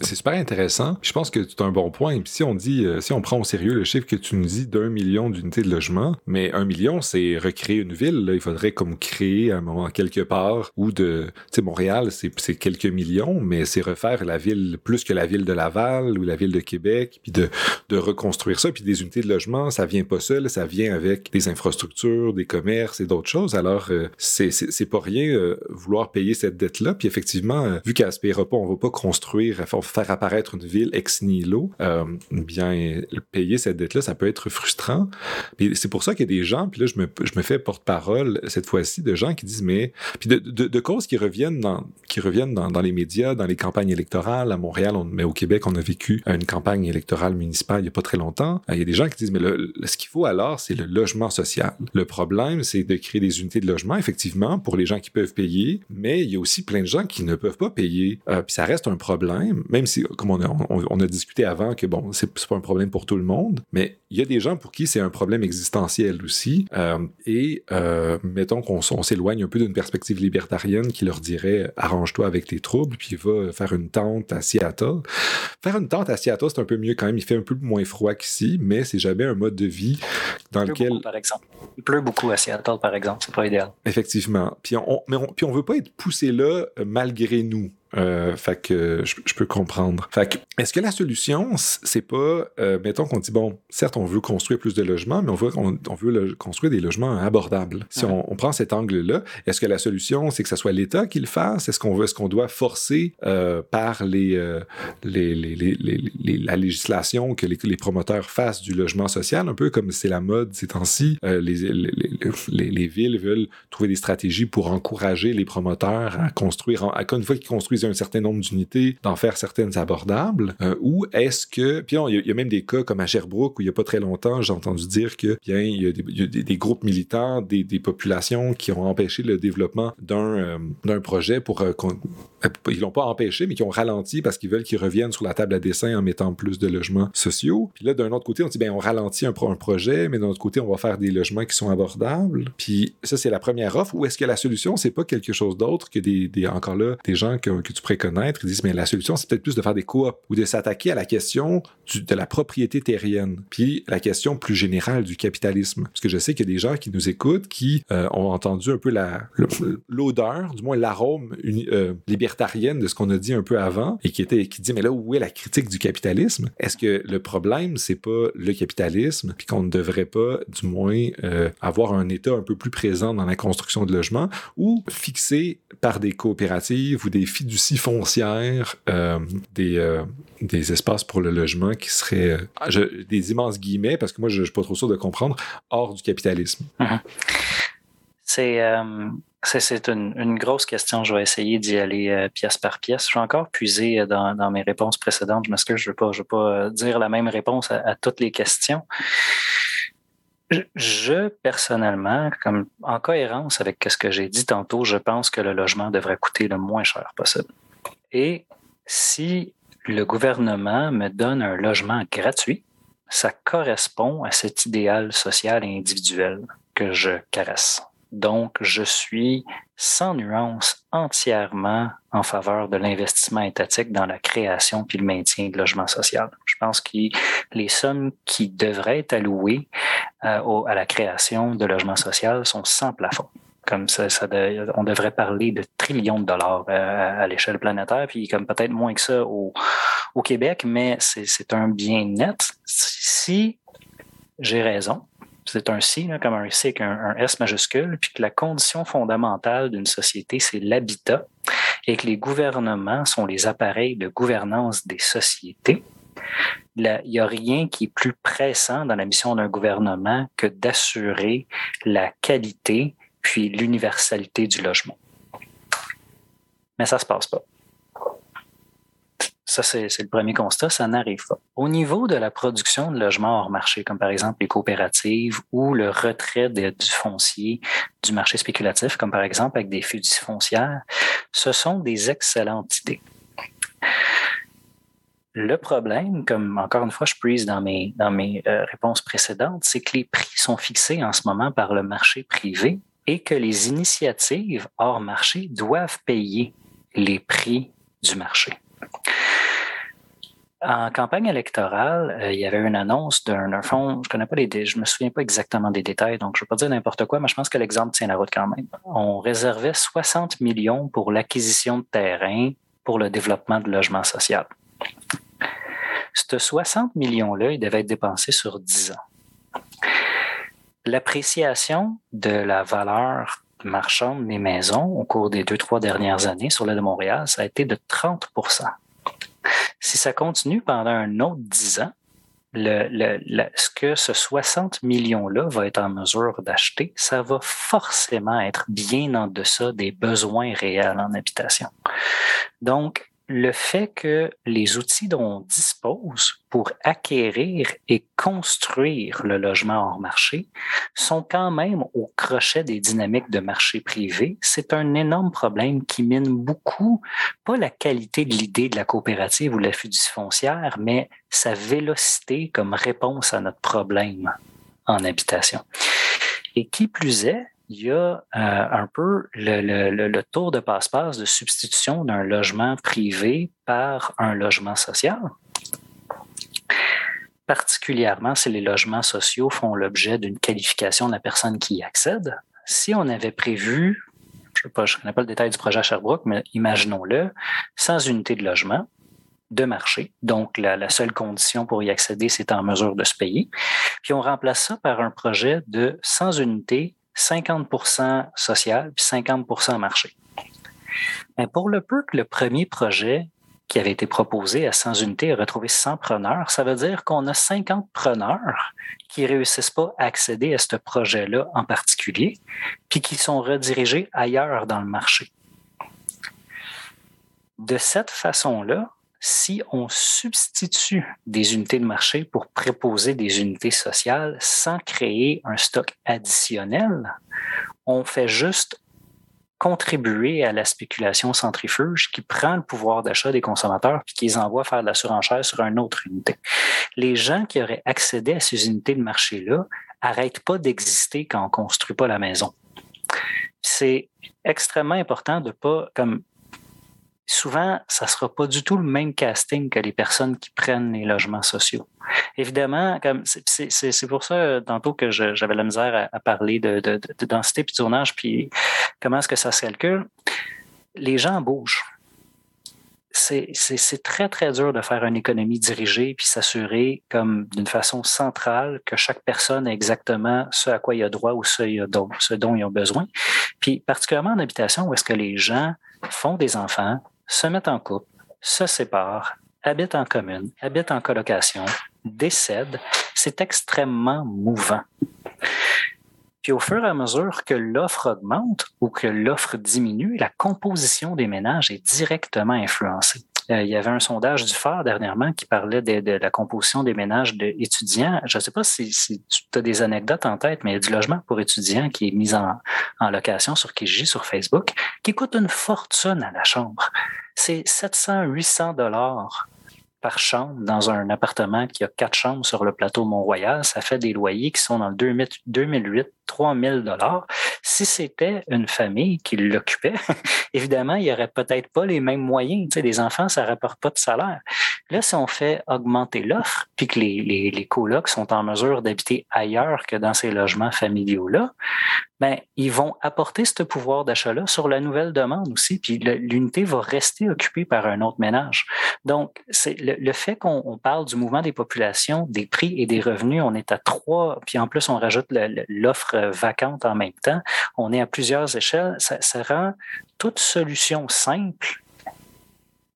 c'est super intéressant. Je pense que c'est un bon point. Puis si on dit, euh, si on prend au sérieux le chiffre que tu nous dis d'un million d'unités de logement, mais un million, c'est recréer une ville. Il faudrait comme créer un moment quelque part ou de, tu sais, Montréal, c'est quelques millions, mais c'est refaire la ville plus que la ville de Laval ou la ville de Québec, puis de, de reconstruire ça. Puis des unités de logement, ça vient pas seul, ça vient avec des infrastructures, des commerces et d'autres choses. Alors, euh, c'est pas rien euh, vouloir payer cette dette-là. Puis effectivement, vu qu'à ce pas, on va pas construire, faire apparaître une ville ex nihilo, euh, bien payer cette dette-là, ça peut être frustrant. Puis c'est pour ça qu'il y a des gens, puis là je me, fais porte-parole cette fois-ci de gens qui disent mais puis de, causes qui reviennent dans qui reviennent dans, les médias, dans les campagnes électorales à Montréal, mais au Québec on a vécu une campagne électorale municipale il y a pas très longtemps. Il y a des gens qui disent mais ce qu'il faut alors c'est le logement social. Le problème c'est de créer des unités de logement effectivement pour les gens qui peuvent payer, mais il y a aussi plein de gens qui ne peuvent pas payer. Euh, puis ça reste un problème, si comme on a, on, a, discuté avant, que bon, c'est pas un problème pour tout le monde, mais il y a des gens pour qui c'est un problème existentiel aussi. Euh, et euh, mettons qu'on s'éloigne un peu d'une perspective libertarienne qui leur dirait arrange-toi avec tes troubles, puis va faire une tente à Seattle. Faire une tente à Seattle, c'est un peu mieux quand même. Il fait un peu moins froid qu'ici, mais c'est jamais un mode de vie dans lequel. par exemple. Il pleut beaucoup à Seattle, par exemple. C'est pas idéal. Effectivement. Puis on, mais on, puis on veut pas être poussé là euh, malgré nous. Euh, fait que je, peux comprendre. Fait que, est-ce que la solution, c'est pas, euh, mettons qu'on dit, bon, certes, on veut construire plus de logements, mais on veut, on, veut construire des logements abordables. Si on, prend cet angle-là, est-ce que la solution, c'est que ce soit l'État qui le fasse? Est-ce qu'on veut, est-ce qu'on doit forcer euh, par les, les, les, les, la législation que les, promoteurs fassent du logement social, un peu comme c'est la mode ces temps-ci? Les, villes veulent trouver des stratégies pour encourager les promoteurs à construire, à, une fois qu'ils construisent un certain nombre d'unités, d'en faire certaines abordables, euh, ou est-ce que, puis il y, a même des cas comme à Sherbrooke où il y a pas très longtemps, j'ai entendu dire que bien il y a des, groupes militants, des, populations qui ont empêché le développement d'un euh, projet pour euh, ils l'ont pas empêché, mais qui ont ralenti parce qu'ils veulent qu'ils reviennent sur la table à dessin en mettant plus de logements sociaux. Puis là, d'un autre côté, on dit ben on ralentit un, projet, mais d'un autre côté, on va faire des logements qui sont abordables. Puis ça, c'est la première offre. Ou est-ce que la solution, c'est pas quelque chose d'autre que des, des, encore là des gens que, tu pourrais connaître, ils disent, mais la solution, c'est peut-être plus de faire des coops ou de s'attaquer à la question de la propriété terrienne, puis la question plus générale du capitalisme. Parce que je sais qu'il y a des gens qui nous écoutent qui euh, ont entendu un peu l'odeur, du moins l'arôme euh, libertarienne de ce qu'on a dit un peu avant, et qui était qui dit, mais là, où est la critique du capitalisme? Est-ce que le problème, c'est pas le capitalisme, puis qu'on ne devrait pas, du moins, euh, avoir un État un peu plus présent dans la construction de logements, ou fixé par des coopératives ou des fiduciaires foncière euh, des, euh, des espaces pour le logement qui seraient euh, des immenses guillemets, parce que moi, je ne suis pas trop sûr de comprendre, hors du capitalisme. Mm-hmm. C'est c'est une, grosse question. Je vais essayer d'y aller pièce par pièce. Je vais encore puiser dans, mes réponses précédentes. Je m'excuse, je ne vais, pas, dire la même réponse à, toutes les questions. Je, personnellement, comme en cohérence avec ce que j'ai dit tantôt, je pense que le logement devrait coûter le moins cher possible. Et si le gouvernement me donne un logement gratuit, ça correspond à cet idéal social et individuel que je caresse. Donc, je suis sans nuance entièrement en faveur de l'investissement étatique dans la création puis le maintien de logements sociaux. Je pense que les sommes qui devraient être allouées euh, à la création de logements sociaux sont sans plafond. Comme ça, on devrait parler de trillions de dollars euh, à, l'échelle planétaire, puis comme peut-être moins que ça au, Québec, mais c'est un bien net. Si j'ai raison, c'est un si, comme un C avec un, S majuscule, puis que la condition fondamentale d'une société, c'est l'habitat, et que les gouvernements sont les appareils de gouvernance des sociétés. Il n'y a rien qui est plus pressant dans la mission d'un gouvernement que d'assurer la qualité puis l'universalité du logement. Mais ça ne se passe pas. Ça, c'est le premier constat, ça n'arrive pas. Au niveau de la production de logements hors marché, comme par exemple les coopératives ou le retrait du foncier du marché spéculatif, comme par exemple avec des fiducies foncières, ce sont des excellentes idées. Le problème, comme encore une fois je prise dans mes, dans mes euh, réponses précédentes, c'est que les prix sont fixés en ce moment par le marché privé et que les initiatives hors marché doivent payer les prix du marché. En campagne électorale, euh, il y avait une annonce d'un fonds, je connais pas les, je me souviens pas exactement des détails, donc je ne vais pas dire n'importe quoi, mais je pense que l'exemple tient la route quand même. On réservait 60 millions pour l'acquisition de terrain pour le développement de logement social. Ce 60 millions-là, il devait être dépensé sur 10 ans. L'appréciation de la valeur marchande des maisons au cours des deux, trois dernières années sur l'île de Montréal, ça a été de 30% si ça continue pendant un autre 10 ans, ce que ce 60 millions-là va être en mesure d'acheter, ça va forcément être bien en deçà des besoins réels en habitation. Donc, le fait que les outils dont on dispose pour acquérir et construire le logement hors marché sont quand même au crochet des dynamiques de marché privé, c'est un énorme problème qui mine beaucoup, pas la qualité de l'idée de la coopérative ou la fiducie foncière, mais sa vélocité comme réponse à notre problème en habitation. Et qui plus est, il y a euh, un peu le, tour de passe-passe de substitution d'un logement privé par un logement social. Particulièrement si les logements sociaux font l'objet d'une qualification de la personne qui y accède. Si on avait prévu, je ne connais pas le détail du projet à Sherbrooke, mais imaginons-le, sans unité de logement, de marché. Donc, la, la, seule condition pour y accéder, c'est en mesure de se payer. Puis on remplace ça par un projet de sans unité 50% social puis 50% marché. Mais pour le peu que le premier projet qui avait été proposé à 100 unités a retrouvé 100 preneurs, ça veut dire qu'on a 50 preneurs qui réussissent pas à accéder à ce projet-là en particulier, puis qui sont redirigés ailleurs dans le marché. De cette façon-là, si on substitue des unités de marché pour préposer des unités sociales sans créer un stock additionnel, on fait juste contribuer à la spéculation centrifuge qui prend le pouvoir d'achat des consommateurs puis qui les envoie faire de la surenchère sur une autre unité. Les gens qui auraient accédé à ces unités de marché-là n'arrêtent pas d'exister quand on construit pas la maison. C'est extrêmement important de pas comme souvent, ça ne sera pas du tout le même casting que les personnes qui prennent les logements sociaux. Évidemment, c'est pour ça, tantôt, que j'avais la misère à, parler de, densité puis de tournage, puis comment est-ce que ça se calcule? Les gens bougent. C'est très, très dur de faire une économie dirigée puis s'assurer comme d'une façon centrale que chaque personne a exactement ce à quoi il a droit ou ce, ce dont ils ont besoin. Puis particulièrement en habitation où est-ce que les gens font des enfants, se mettent en couple, se séparent, habitent en commune, habitent en colocation, décèdent, c'est extrêmement mouvant. Puis au fur et à mesure que l'offre augmente ou que l'offre diminue, la composition des ménages est directement influencée. Euh, il y avait un sondage du phare dernièrement qui parlait de, la composition des ménages d'étudiants. Je ne sais pas si, tu as des anecdotes en tête, mais il y a du logement pour étudiants qui est mis en, location sur Kijiji, sur Facebook, qui coûte une fortune à la chambre. C'est 700, 800 dollars par chambre dans un appartement qui a quatre chambres sur le plateau Mont-Royal, ça fait des loyers qui sont dans le 2008 3000 dollars. Si c'était une famille qui l'occupait, évidemment, il n'y aurait peut-être pas les mêmes moyens. Tu sais, des enfants, ça ne rapporte pas de salaire. Là, si on fait augmenter l'offre, puis que les, les, les colocs sont en mesure d'habiter ailleurs que dans ces logements familiaux-là, ben, ils vont apporter ce pouvoir d'achat-là sur la nouvelle demande aussi, puis l'unité va rester occupée par un autre ménage. Donc, c'est le, le, fait qu'on parle du mouvement des populations, des prix et des revenus, on est à trois, puis en plus on rajoute l'offre vacante en même temps, on est à plusieurs échelles, ça, rend toute solution simple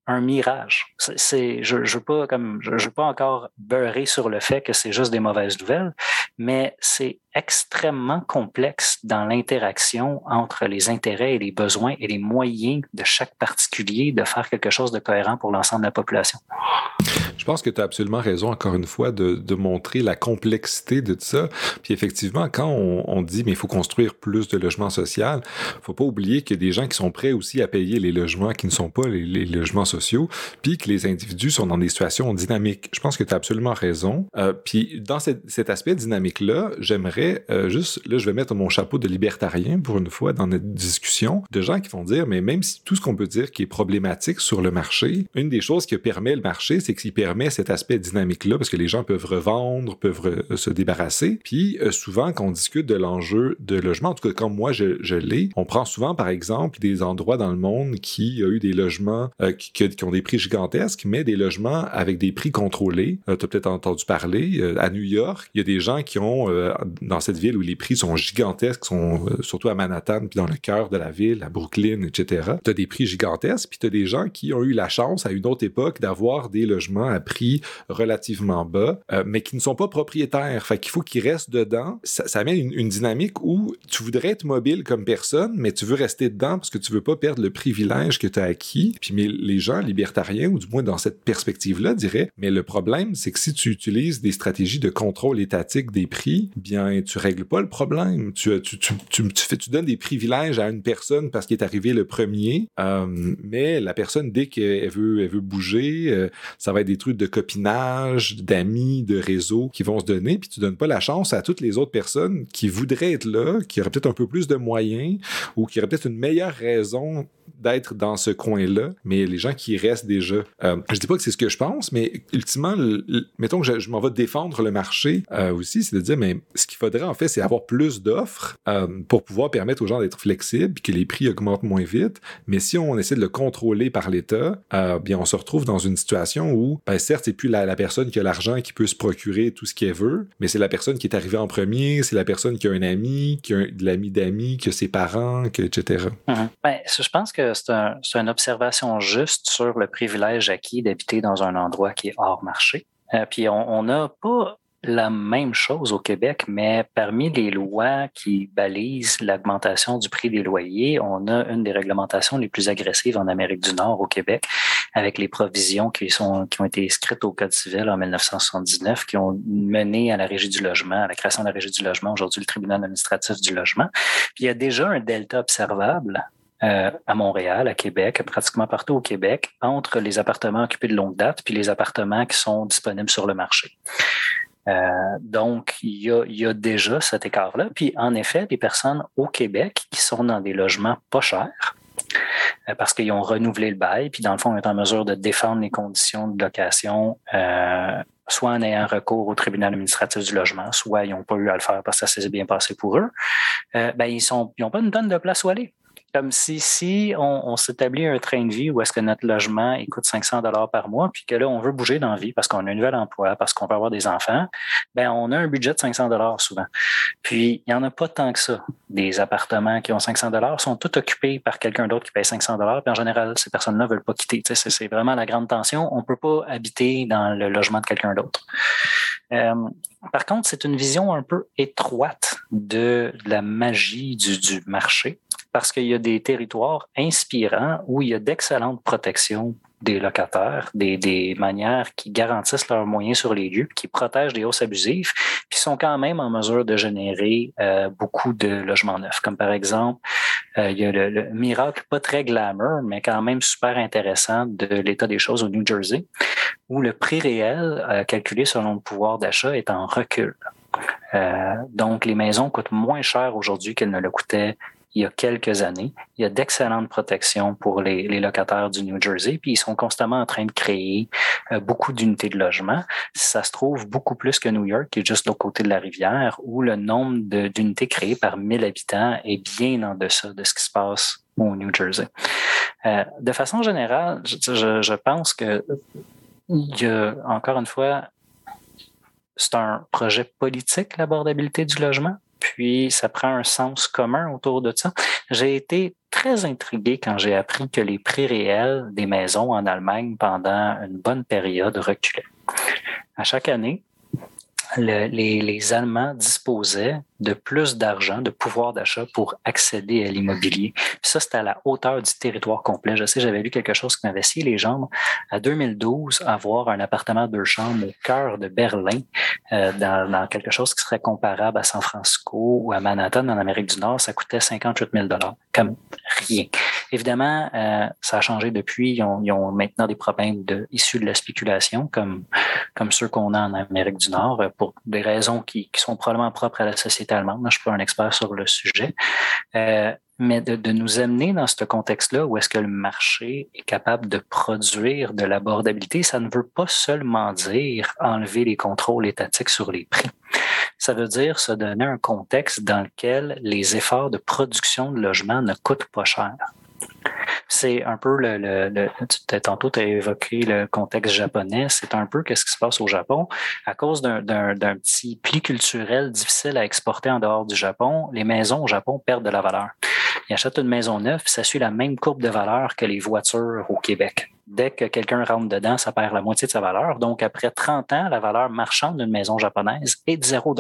un mirage. Je ne veux je veux pas encore beurrer sur le fait que c'est juste des mauvaises nouvelles, mais c'est extrêmement complexe dans l'interaction entre les intérêts et les besoins et les moyens de chaque particulier de faire quelque chose de cohérent pour l'ensemble de la population. Je pense que tu as absolument raison, encore une fois, de, de, montrer la complexité de ça. Puis effectivement, quand on, on dit, mais il faut construire plus de logements sociaux, faut pas oublier qu'il y a des gens qui sont prêts aussi à payer les logements qui ne sont pas les, les logements sociaux, puis que les individus sont dans des situations dynamiques. Je pense que tu as absolument raison. Euh, puis dans cet, cet aspect dynamique-là, j'aimerais euh, juste, là, je vais mettre mon chapeau de libertarien pour une fois dans notre discussion, de gens qui vont dire, mais même si tout ce qu'on peut dire qui est problématique sur le marché, une des choses qui permet le marché, c'est qu'il permet cet aspect dynamique-là, parce que les gens peuvent revendre, peuvent se débarrasser. Puis euh, souvent, quand on discute de l'enjeu de logement, en tout cas quand moi je, je l'ai, on prend souvent par exemple des endroits dans le monde qui a eu des logements euh, qui, ont des prix gigantesques, mais des logements avec des prix contrôlés. tu as peut-être entendu parler, à New York, il y a des gens qui ont, dans cette ville où les prix sont gigantesques, sont euh, surtout à Manhattan, puis dans le cœur de la ville, à Brooklyn, etc. Tu as des prix gigantesques, puis tu as des gens qui ont eu la chance à une autre époque d'avoir des logements prix relativement bas, euh, mais qui ne sont pas propriétaires. Fait qu'il faut qu'ils restent dedans. Ça, ça amène une, dynamique où tu voudrais être mobile comme personne, mais tu veux rester dedans parce que tu veux pas perdre le privilège que tu as acquis. Puis mais les gens libertariens, ou du moins dans cette perspective-là, diraient, mais le problème, c'est que si tu utilises des stratégies de contrôle étatique des prix, bien tu règles pas le problème. Tu, tu, tu, tu, fais, tu donnes des privilèges à une personne parce qu'il est arrivé le premier, euh, mais la personne, dès qu'elle veut, elle veut bouger, euh, ça va être des de copinage, d'amis, de réseau qui vont se donner, puis tu donnes pas la chance à toutes les autres personnes qui voudraient être là, qui auraient peut-être un peu plus de moyens ou qui auraient peut-être une meilleure raison d'être dans ce coin-là, mais les gens qui restent déjà. Euh, je dis pas que c'est ce que je pense, mais ultimement, mettons que je, m'en vais défendre le marché euh, aussi, c'est de dire, mais ce qu'il faudrait en fait, c'est avoir plus d'offres euh, pour pouvoir permettre aux gens d'être flexibles, que les prix augmentent moins vite. Mais si on essaie de le contrôler par l'État, euh, bien on se retrouve dans une situation où, ben, certes, c'est plus la, personne qui a l'argent qui peut se procurer tout ce qu'elle veut, mais c'est la personne qui est arrivée en premier, c'est la personne qui a un ami, qui a de l'ami d'amis, qui a ses parents, que, etc. Mm-hmm. Ben, je pense c'est un, une observation juste sur le privilège acquis d'habiter dans un endroit qui est hors marché. Euh, puis on n'a pas la même chose au Québec, mais parmi les lois qui balisent l'augmentation du prix des loyers, on a une des réglementations les plus agressives en Amérique du Nord au Québec, avec les provisions qui, sont, qui ont été inscrites au Code civil en 1979, qui ont mené à la Régie du logement, à la création de la Régie du logement, aujourd'hui le tribunal administratif du logement. Puis il y a déjà un delta observable euh, à Montréal, à Québec, pratiquement partout au Québec, entre les appartements occupés de longue date puis les appartements qui sont disponibles sur le marché. Euh, donc, il y, a, déjà cet écart-là. Puis, en effet, les personnes au Québec qui sont dans des logements pas chers, euh, parce qu'ils ont renouvelé le bail, puis dans le fond, on est en mesure de défendre les conditions de location, soit en ayant recours au tribunal administratif du logement, soit ils n'ont pas eu à le faire parce que ça s'est bien passé pour eux, ben, ils n'ont pas une tonne de place où aller comme si, si on, on s'établit un train de vie où est-ce que notre logement il coûte 500 dollars par mois, puis que là, on veut bouger dans la vie parce qu'on a un nouvel emploi, parce qu'on veut avoir des enfants, ben on a un budget de 500 dollars souvent. Puis, il n'y en a pas tant que ça. Des appartements qui ont 500 dollars sont tous occupés par quelqu'un d'autre qui paye 500 dollars, puis en général, ces personnes-là ne veulent pas quitter. C'est vraiment la grande tension. On ne peut pas habiter dans le logement de quelqu'un d'autre. Euh, par contre, c'est une vision un peu étroite de la magie du marché parce qu'il y a des territoires inspirants où il y a d'excellentes protections des locataires, des, manières qui garantissent leurs moyens sur les lieux, qui protègent des hausses abusives, puis sont quand même en mesure de générer euh, beaucoup de logements neufs. Comme par exemple, euh, il y a le, le, miracle pas très glamour, mais quand même super intéressant de l'état des choses au New Jersey, où le prix réel euh, calculé selon le pouvoir d'achat est en recul. donc, les maisons coûtent moins cher aujourd'hui qu'elles ne le coûtaient il y a quelques années. Il y a d'excellentes protections pour les, les, locataires du New Jersey, puis ils sont constamment en train de créer euh, beaucoup d'unités de logement. Ça se trouve beaucoup plus que New York, qui est juste de l'autre côté de la rivière, où le nombre d'unités créées par 1000 habitants est bien en deçà de ce qui se passe au New Jersey. Euh, de façon générale, je, je, je pense que y a, encore une fois, c'est un projet politique, l'abordabilité du logement puis ça prend un sens commun autour de ça. J'ai été très intrigué quand j'ai appris que les prix réels des maisons en Allemagne pendant une bonne période reculaient. À chaque année, les, les, Allemands disposaient de plus d'argent, de pouvoir d'achat pour accéder à l'immobilier. Ça, c'était à la hauteur du territoire complet. Je sais, j'avais lu quelque chose qui m'avait scié les jambes. À 2012, avoir un appartement de deux chambres au cœur de Berlin, euh, dans, quelque chose qui serait comparable à San Francisco ou à Manhattan en Amérique du Nord, ça coûtait 58 000 comme rien. Évidemment, euh, ça a changé depuis. Ils ont, maintenant des problèmes issus de la spéculation, comme, ceux qu'on a en Amérique du Nord, pour des raisons qui sont probablement propres à la société allemande. Moi, je suis pas un expert sur le sujet. Euh, mais de, de, nous amener dans ce contexte-là où est-ce que le marché est capable de produire de l'abordabilité, ça ne veut pas seulement dire enlever les contrôles étatiques sur les prix. Ça veut dire se donner un contexte dans lequel les efforts de production de logement ne coûtent pas cher. C'est un peu le, tantôt tu as évoqué le contexte japonais, c'est un peu qu'est-ce qui se passe au Japon. À cause d'un petit pli culturel difficile à exporter en dehors du Japon, les maisons au Japon perdent de la valeur. Ils achètent une maison neuve, ça suit la même courbe de valeur que les voitures au Québec. Dès que quelqu'un rentre dedans, ça perd la moitié de sa valeur. Donc, après 30 ans, la valeur marchande d'une maison japonaise est de 0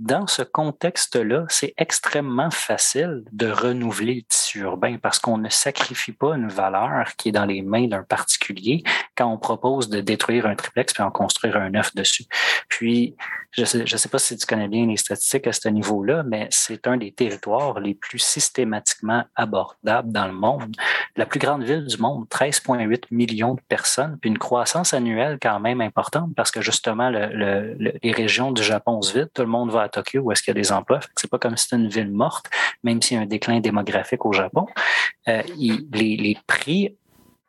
dans ce contexte-là, c'est extrêmement facile de renouveler le tissu urbain parce qu'on ne sacrifie pas une valeur qui est dans les mains d'un particulier quand on propose de détruire un triplex puis en construire un neuf dessus. Puis, je ne sais, pas si tu connais bien les statistiques à ce niveau-là, mais c'est un des territoires les plus systématiquement abordables dans le monde. La plus grande ville du monde, 13,8 millions de personnes, puis une croissance annuelle quand même importante parce que justement, le, le, les régions du Japon se vident, tout le monde va à Tokyo où est-ce qu'il y a des emplois. C'est pas comme si c'était une ville morte, même s'il y a un déclin démographique au Japon. Euh, les prix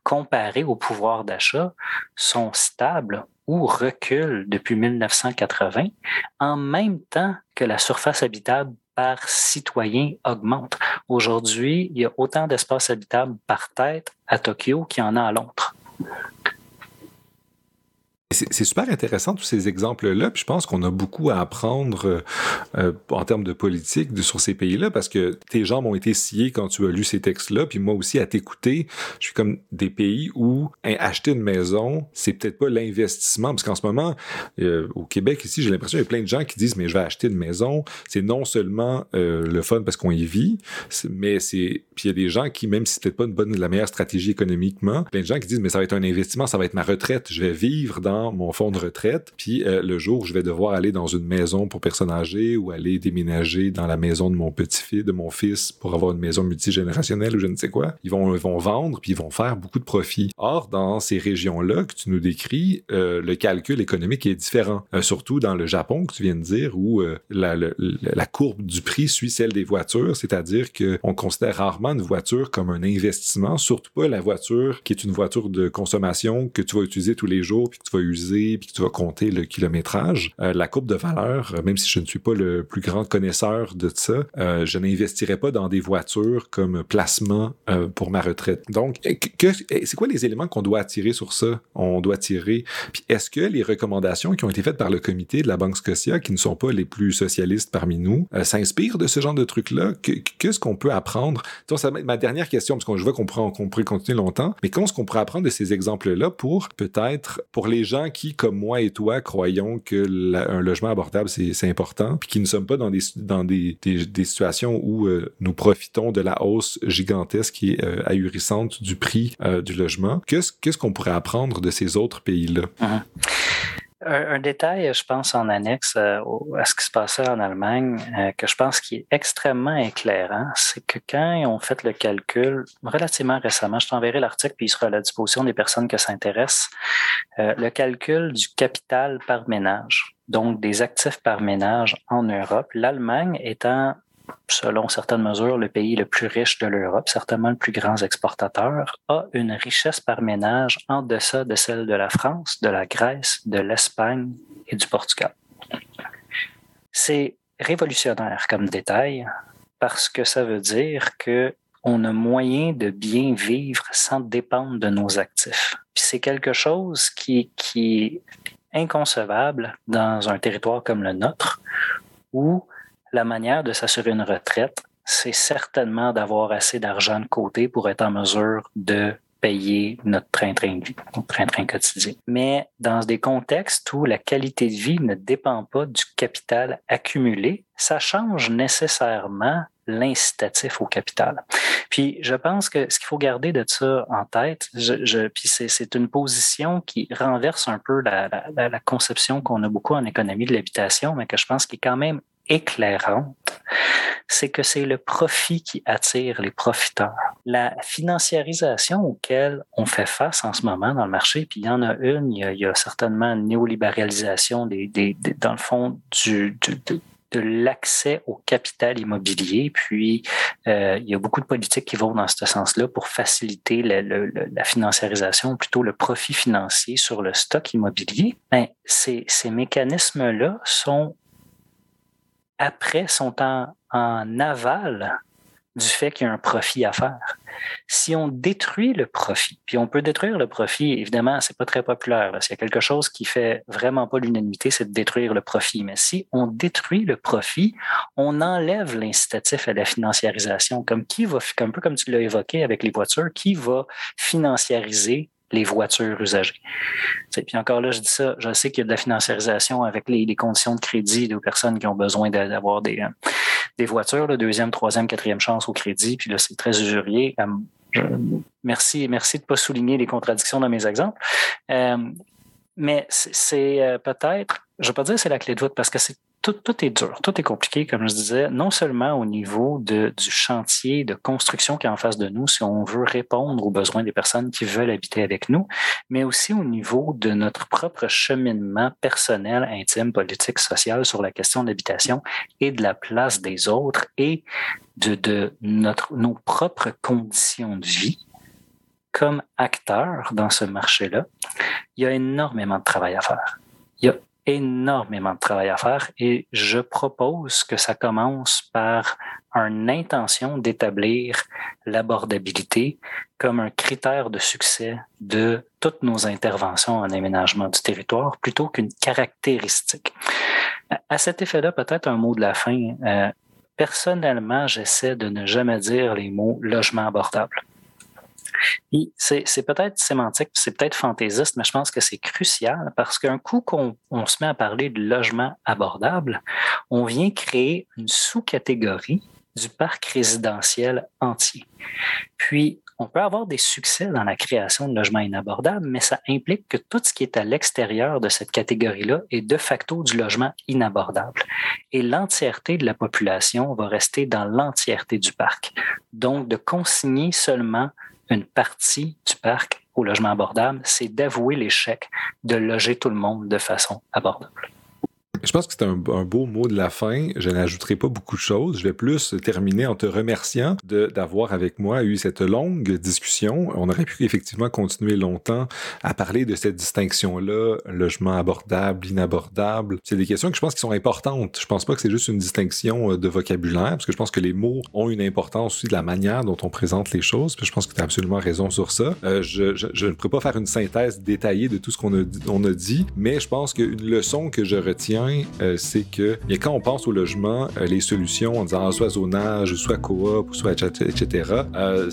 comparés au pouvoir d'achat sont stables ou reculent depuis 1980, en même temps que la surface habitable par citoyen augmente. Aujourd'hui, il y a autant d'espace habitable par tête à Tokyo qu'il y en a à Londres. C'est super intéressant tous ces exemples-là, puis je pense qu'on a beaucoup à apprendre euh, euh, en termes de politique sur ces pays-là, parce que tes jambes ont été sciées quand tu as lu ces textes-là, puis moi aussi à t'écouter, je suis comme des pays où hein, acheter une maison, c'est peut-être pas l'investissement, parce qu'en ce moment, euh, au Québec ici, j'ai l'impression qu'il y a plein de gens qui disent mais je vais acheter une maison, c'est non seulement le fun parce qu'on y vit, mais c'est puis il y a des gens qui même si c'est peut-être pas une la meilleure stratégie économiquement, plein de gens qui disent mais ça va être un investissement, ça va être ma retraite, je vais vivre dans mon fonds de retraite, puis euh, le jour où je vais devoir aller dans une maison pour personnes âgées ou aller déménager dans la maison de mon petit-fils, de mon fils pour avoir une maison multigénérationnelle ou je ne sais quoi, ils vont, vont vendre puis ils vont faire beaucoup de profits. Or, dans ces régions-là que tu nous décris, euh, le calcul économique est différent. Euh, surtout dans le Japon que tu viens de dire où la, courbe du prix suit celle des voitures, c'est-à-dire qu'on considère rarement une voiture comme un investissement, surtout pas la voiture qui est une voiture de consommation que tu vas utiliser tous les jours puis que tu vas puis que tu vas compter le kilométrage, euh, la courbe de valeur, euh, même si je ne suis pas le plus grand connaisseur de ça, euh, je n'investirai pas dans des voitures comme placement pour ma retraite. Donc, c'est quoi les éléments qu'on doit attirer sur ça? On doit tirer. Puis est-ce que les recommandations qui ont été faites par le comité de la Banque Scotia, qui ne sont pas les plus socialistes parmi nous, s'inspirent de ce genre de trucs-là? Qu'est-ce qu'on peut apprendre? Donc, ça, ma dernière question, parce que je vois qu'on pourrait continuer longtemps, mais comment est-ce qu'on pourrait apprendre de ces exemples-là pour peut-être, pour les gens qui, comme moi et toi, croyons que un logement abordable, c'est important, puis qui ne sommes pas dans des, dans des, des, situations où euh, nous profitons de la hausse gigantesque et euh, ahurissante du prix euh, du logement. Qu'est-ce qu'on pourrait apprendre de ces autres pays-là? Uh-huh. Un, détail, je pense, en annexe à ce qui se passait en Allemagne, que je pense qui est extrêmement éclairant, c'est que quand ils ont fait le calcul relativement récemment, je t'enverrai l'article puis il sera à la disposition des personnes que ça intéresse, le calcul du capital par ménage donc des actifs par ménage en Europe, l'Allemagne étant selon certaines mesures, le pays le plus riche de l'Europe, certainement le plus grand exportateur, a une richesse par ménage en deçà de celle de la France, de la Grèce, de l'Espagne et du Portugal. C'est révolutionnaire comme détail parce que ça veut dire que on a moyen de bien vivre sans dépendre de nos actifs. c'est quelque chose qui, qui est inconcevable dans un territoire comme le nôtre où la manière de s'assurer une retraite, c'est certainement d'avoir assez d'argent de côté pour être en mesure de payer notre train-train de vie, notre train-train quotidien. Mais dans des contextes où la qualité de vie ne dépend pas du capital accumulé, ça change nécessairement l'incitatif au capital. Puis je pense que ce qu'il faut garder de ça en tête, je, puis c'est une position qui renverse un peu la, la, la conception qu'on a beaucoup en économie de l'habitation, mais que je pense qui est quand même éclairante, c'est que c'est le profit qui attire les profiteurs. La financiarisation auquel on fait face en ce moment dans le marché, puis il y en a une, il y a, certainement une néolibéralisation dans le fond de, l'accès au capital immobilier. Puis, euh, il y a beaucoup de politiques qui vont dans ce sens-là pour faciliter la financiarisation, plutôt le profit financier sur le stock immobilier. Mais ces, ces mécanismes-là sont après sont en, en aval du fait qu'il y a un profit à faire. Si on détruit le profit, puis on peut détruire le profit, évidemment, c'est pas très populaire. S'il y a quelque chose qui fait vraiment pas l'unanimité, c'est de détruire le profit. Mais si on détruit le profit, on enlève l'incitatif à la financiarisation. Comme un peu comme tu l'as évoqué avec les voitures, qui va financiariser les voitures usagées. puis encore là, je dis ça, je sais qu'il y a de la financiarisation avec les, conditions de crédit des personnes qui ont besoin d'avoir des, euh, des voitures, la deuxième, troisième, quatrième chance au crédit, puis là, c'est très usurier. Euh, merci, merci de ne pas souligner les contradictions dans mes exemples. Euh, mais c'est peut-être, je ne vais pas dire c'est la clé de voûte parce que c'est tout, est dur, tout est compliqué, comme je disais, non seulement au niveau de, du chantier de construction qui est en face de nous, si on veut répondre aux besoins des personnes qui veulent habiter avec nous, mais aussi au niveau de notre propre cheminement personnel, intime, politique, social sur la question de l'habitation et de la place des autres et de, de notre, nos propres conditions de vie comme acteurs dans ce marché-là. Il y a énormément de travail à faire. Il y a énormément de travail à faire et je propose que ça commence par une intention d'établir l'abordabilité comme un critère de succès de toutes nos interventions en aménagement du territoire plutôt qu'une caractéristique. À cet effet-là, peut-être un mot de la fin. Euh, personnellement, j'essaie de ne jamais dire les mots logement abordable. C'est peut-être sémantique, c'est peut-être fantaisiste, mais je pense que c'est crucial parce qu'un coup qu'on se met à parler de logement abordable, on vient créer une sous-catégorie du parc résidentiel entier. Puis, on peut avoir des succès dans la création de logements inabordables, mais ça implique que tout ce qui est à l'extérieur de cette catégorie-là est de facto du logement inabordable. Et l'entièreté de la population va rester dans l'entièreté du parc. Donc, de consigner seulement une partie du parc au logement abordable, c'est d'avouer l'échec de loger tout le monde de façon abordable. Je pense que c'est un, beau mot de la fin. Je n'ajouterai pas beaucoup de choses. Je vais plus terminer en te remerciant d'avoir avec moi eu cette longue discussion. On aurait pu effectivement continuer longtemps à parler de cette distinction-là, logement abordable, inabordable. C'est des questions que je pense qui sont importantes. Je pense pas que c'est juste une distinction euh, de vocabulaire, parce que je pense que les mots ont une importance aussi de la manière dont on présente les choses. Je pense que tu as absolument raison sur ça. Euh, je, ne pourrais pas faire une synthèse détaillée de tout ce qu'on a, on a dit, mais je pense qu'une leçon que je retiens euh, c'est que quand on pense au logement, euh, les solutions en disant soit zonage, soit coop, soit etc., euh,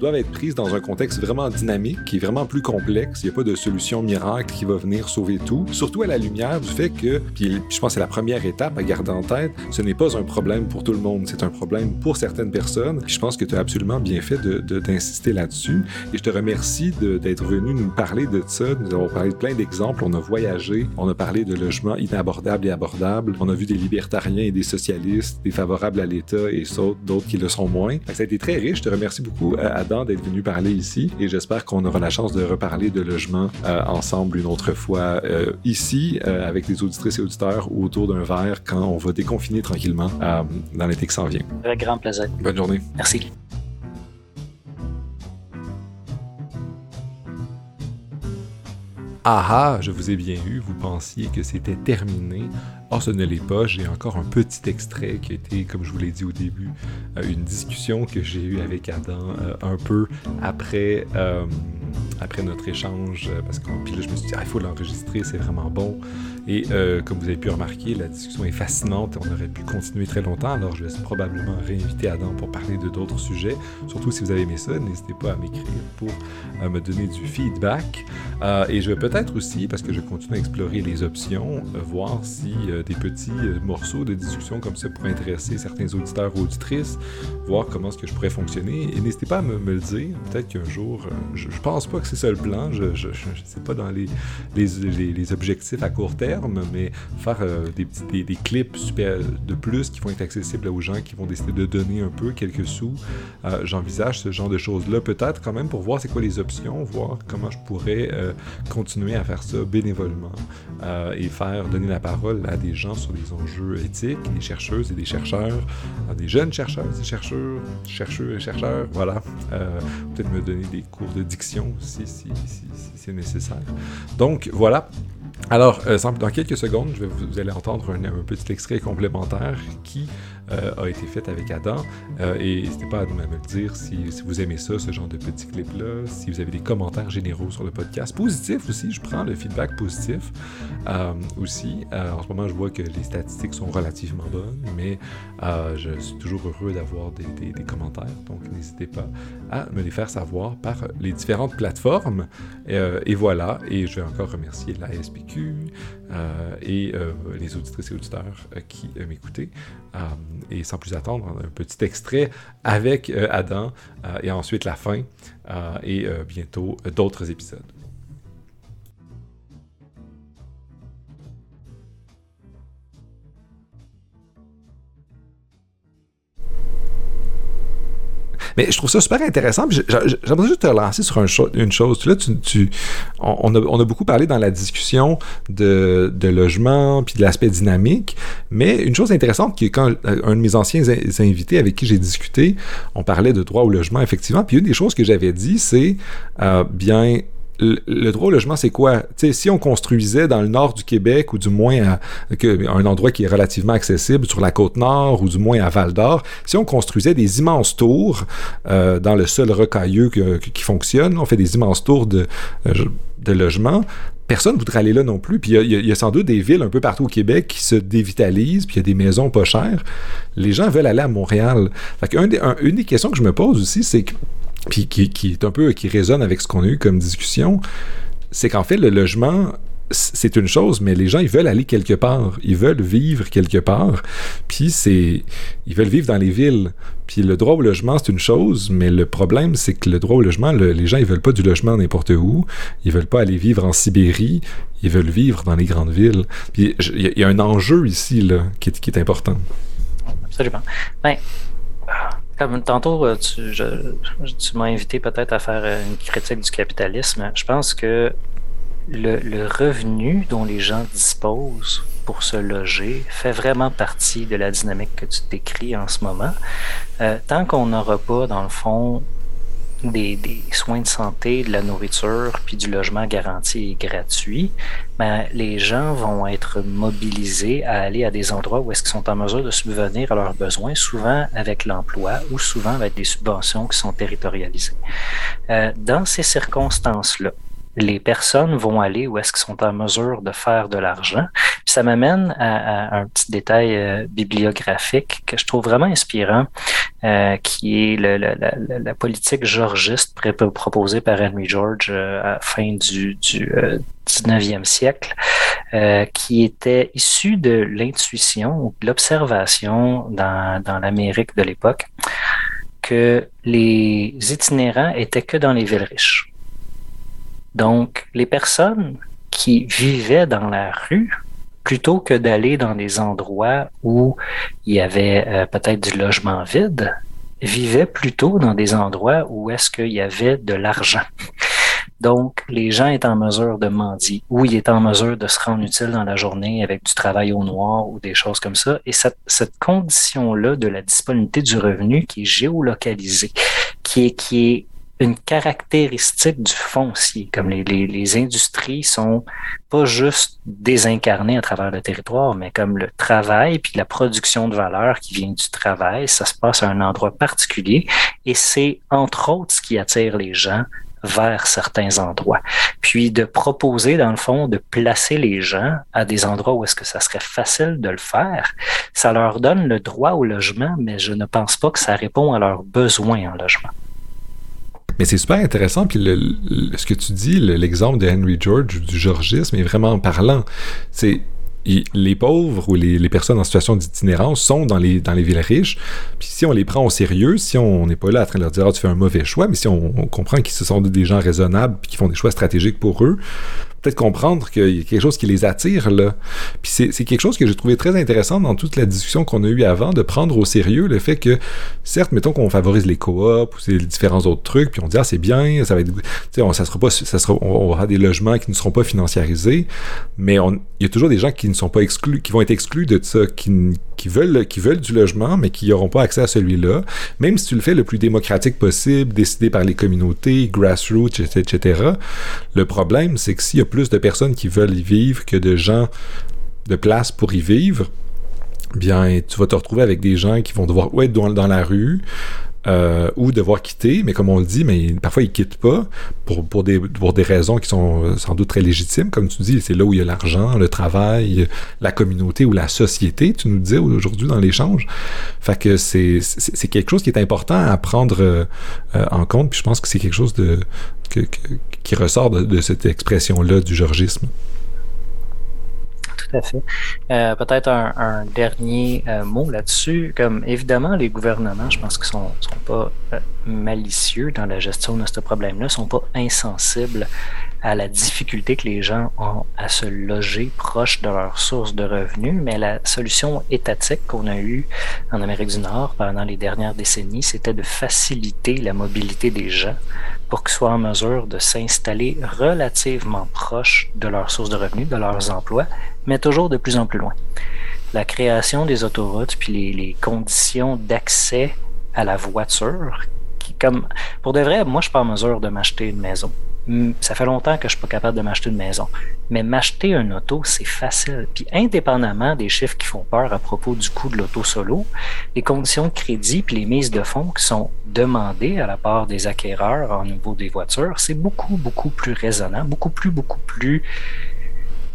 doivent être prises dans un contexte vraiment dynamique, qui est vraiment plus complexe. Il n'y a pas de solution miracle qui va venir sauver tout. Surtout à la lumière du fait que, puis je pense que c'est la première étape à garder en tête, ce n'est pas un problème pour tout le monde, c'est un problème pour certaines personnes. je pense que tu as absolument bien fait d'insister de, là-dessus. Et je te remercie d'être venu nous parler de ça. Nous avons parlé de plein d'exemples. On a voyagé, on a parlé de logement inabordables et abordables. On a vu des libertariens et des socialistes, des favorables à l'État et d'autres qui le sont moins. Ça a été très riche. Je te remercie beaucoup, euh, Adam, d'être venu parler ici et j'espère qu'on aura la chance de reparler de logement euh, ensemble une autre fois euh, ici avec les auditrices et auditeurs ou autour d'un verre quand on va déconfiner tranquillement dans l'été qui s'en vient. Avec grand plaisir. Bonne journée. Merci. Ah ah, je vous ai bien eu, vous pensiez que c'était terminé. Or, ce ne l'est pas. J'ai encore un petit extrait qui a été, comme je vous l'ai dit au début, euh, une discussion que j'ai eue avec Adam euh, un peu après, euh, après notre échange. Parce que puis là, je me suis dit, ah, il faut l'enregistrer, c'est vraiment bon. Et comme vous avez pu remarquer, la discussion est fascinante. On aurait pu continuer très longtemps. Alors, je vais probablement réinviter Adam pour parler de d'autres sujets. Surtout si vous avez aimé ça, n'hésitez pas à m'écrire pour me donner du feedback. et je vais peut-être aussi, parce que je continue à explorer les options, voir si des petits euh, morceaux de discussion comme ça pour intéresser certains auditeurs ou auditrices, voir comment est-ce que je pourrais fonctionner. Et n'hésitez pas à me, le dire. Peut-être qu'un jour, euh, je, je, pense pas que c'est ça le plan. Je, je, sais pas dans les, les, objectifs à court terme, mais faire euh, des, des, clips super de plus qui vont être accessibles aux gens qui vont décider de donner un peu quelques sous. J'envisage ce genre de choses-là peut-être quand même pour voir c'est quoi les options, voir comment je pourrais continuer à faire ça bénévolement et faire donner la parole à des gens sur des enjeux éthiques, des chercheuses et des chercheurs, des jeunes chercheurs et chercheurs, chercheurs et chercheurs, voilà. Euh, peut-être me donner des cours de diction si c'est nécessaire. Donc voilà, alors, euh, dans quelques secondes, je vais vous, allez entendre un, petit extrait complémentaire qui a été fait avec Adam. Euh, et n'hésitez pas à me le dire si, vous aimez ça, ce genre de petits clips-là, si vous avez des commentaires généraux sur le podcast. Positif aussi, je prends le feedback positif aussi. en ce moment, je vois que les statistiques sont relativement bonnes, mais je suis toujours heureux d'avoir des, commentaires. Donc, n'hésitez pas à me les faire savoir par les différentes plateformes. et voilà, et je vais encore remercier la SPQ euh, et euh, les auditrices et auditeurs euh, qui m'écoutaient. et sans plus attendre, un petit extrait avec Adam et ensuite la fin et bientôt d'autres épisodes. Mais je trouve ça super intéressant. J'aimerais juste te lancer sur une chose. On, a, beaucoup parlé dans la discussion de, logement puis de l'aspect dynamique. Mais une chose intéressante, qui quand un de mes anciens invités avec qui j'ai discuté, on parlait de droit au logement, effectivement. Puis une des choses que j'avais dit, c'est euh, bien le, droit au logement, c'est quoi? si on construisait dans le nord du Québec, ou du moins à, un endroit qui est relativement accessible sur la côte nord, ou du moins à Val d'Or, si on construisait des immenses tours euh, dans le sol rocailleux qui fonctionne, on fait des immenses tours de, euh, de logement, personne ne voudrait aller là non plus. Puis il y, a sans doute des villes un peu partout au Québec qui se dévitalisent, puis il y a des maisons pas chères. Les gens veulent aller à Montréal. Fait une des questions que je me pose aussi, c'est que puis qui, qui, est un peu qui résonne avec ce qu'on a eu comme discussion, c'est qu'en fait le logement c'est une chose, mais les gens, ils veulent aller quelque part. Ils veulent vivre quelque part. Puis c'est. Ils veulent vivre dans les villes. Puis le droit au logement, c'est une chose, mais le problème, c'est que le droit au logement, les gens, ils veulent pas du logement n'importe où. Ils veulent pas aller vivre en Sibérie. Ils veulent vivre dans les grandes villes. Puis il y, a un enjeu ici, là, qui est, qui est important. Absolument. Ben, tantôt, euh, tu, tu m'as invité peut-être à faire euh, une critique du capitalisme. Je pense que le, revenu dont les gens disposent pour se loger fait vraiment partie de la dynamique que tu décris en ce moment. Euh, tant qu'on n'aura pas, dans le fond, des, soins de santé, de la nourriture, puis du logement garanti et gratuit, ben, les gens vont être mobilisés à aller à des endroits où est-ce qu'ils sont en mesure de subvenir à leurs besoins, souvent avec l'emploi ou souvent avec des subventions qui sont territorialisées. Euh, dans ces circonstances-là, les personnes vont aller où est-ce qu'ils sont en mesure de faire de l'argent. ça m'amène à, un petit détail euh, bibliographique que je trouve vraiment inspirant, euh, qui est le, la, politique georgiste proposée par Henry George euh, à la fin du, du 19e siècle, qui était issue de l'intuition ou de l'observation dans, dans l'Amérique de l'époque que les itinérants étaient que dans les villes riches donc, les personnes qui vivaient dans la rue, plutôt que d'aller dans des endroits où il y avait euh, peut-être du logement vide, vivaient plutôt dans des endroits où est-ce qu'il y avait de l'argent. Donc, les gens étaient en mesure de mendier ou ils étaient en mesure de se rendre utile dans la journée avec du travail au noir ou des choses comme ça. Et cette, cette condition-là de la disponibilité du revenu qui est géolocalisée, qui est, qui est une caractéristique du foncier, comme les, les, industries sont pas juste désincarnées à travers le territoire, mais comme le travail puis la production de valeur qui vient du travail, ça se passe à un endroit particulier et c'est entre autres ce qui attire les gens vers certains endroits. Puis de proposer, dans le fond, de placer les gens à des endroits où est-ce que ça serait facile de le faire, ça leur donne le droit au logement, mais je ne pense pas que ça répond à leurs besoins en logement. Mais c'est super intéressant, puis ce que tu dis, l'exemple de Henry George du georgisme est vraiment parlant. C'est les pauvres ou les, personnes en situation d'itinérance sont dans les, dans les villes riches. Puis si on les prend au sérieux, si on n'est pas là en train de leur dire ah, tu fais un mauvais choix, mais si on, comprend qu'ils sont des gens raisonnables et qui font des choix stratégiques pour eux, peut-être comprendre qu'il y a quelque chose qui les attire là. Puis c'est quelque chose que j'ai trouvé très intéressant dans toute la discussion qu'on a eue avant, de prendre au sérieux le fait que, certes, mettons qu'on favorise les coops ou les différents autres trucs, puis on dit ah c'est bien, ça va être, on, ça sera pas, ça sera, on aura des logements qui ne seront pas financiarisés, mais il y a toujours des gens qui ne sont pas exclus, qui vont être exclus de ça, qui, qui veulent, du logement, mais qui n'auront pas accès à celui-là, même si tu le fais le plus démocratique possible, décidé par les communautés, grassroots, etc. Le problème, c'est que s'il y a plus de personnes qui veulent y vivre que de gens de place pour y vivre, bien, tu vas te retrouver avec des gens qui vont devoir être dans, la rue, euh, ou devoir quitter, mais comme on le dit, mais parfois ils quittent pas pour, pour, des, pour des raisons qui sont euh, sans doute très légitimes, comme tu dis, c'est là où il y a l'argent, le travail, la communauté ou la société, tu nous disais aujourd'hui dans l'échange. Fait que c'est, quelque chose qui est important à prendre euh, en compte, puis je pense que c'est quelque chose de, qui ressort de, cette expression-là du georgisme. Tout à. Euh, peut-être un, dernier euh, mot là-dessus. Comme évidemment, les gouvernements, je pense qu'ils sont, sont pas euh, malicieux dans la gestion de ce problème-là, sont pas insensibles à la difficulté que les gens ont à se loger proche de leur source de revenus, mais la solution étatique qu'on a eue en Amérique du Nord pendant les dernières décennies, c'était de faciliter la mobilité des gens pour qu'ils soient en mesure de s'installer relativement proche de leur source de revenus, de leurs emplois, mais toujours de plus en plus loin. La création des autoroutes, puis les, conditions d'accès à la voiture, qui comme pour de vrai, moi je suis pas en mesure de m'acheter une maison. Hmm, ça fait longtemps que je suis pas capable de m'acheter une maison. Mais m'acheter un auto, c'est facile. Puis indépendamment des chiffres qui font peur à propos du coût de l'auto solo, les conditions de crédit puis les mises de fonds qui sont demandées à la part des acquéreurs au niveau des voitures, c'est beaucoup, beaucoup plus raisonnable, beaucoup plus, beaucoup plus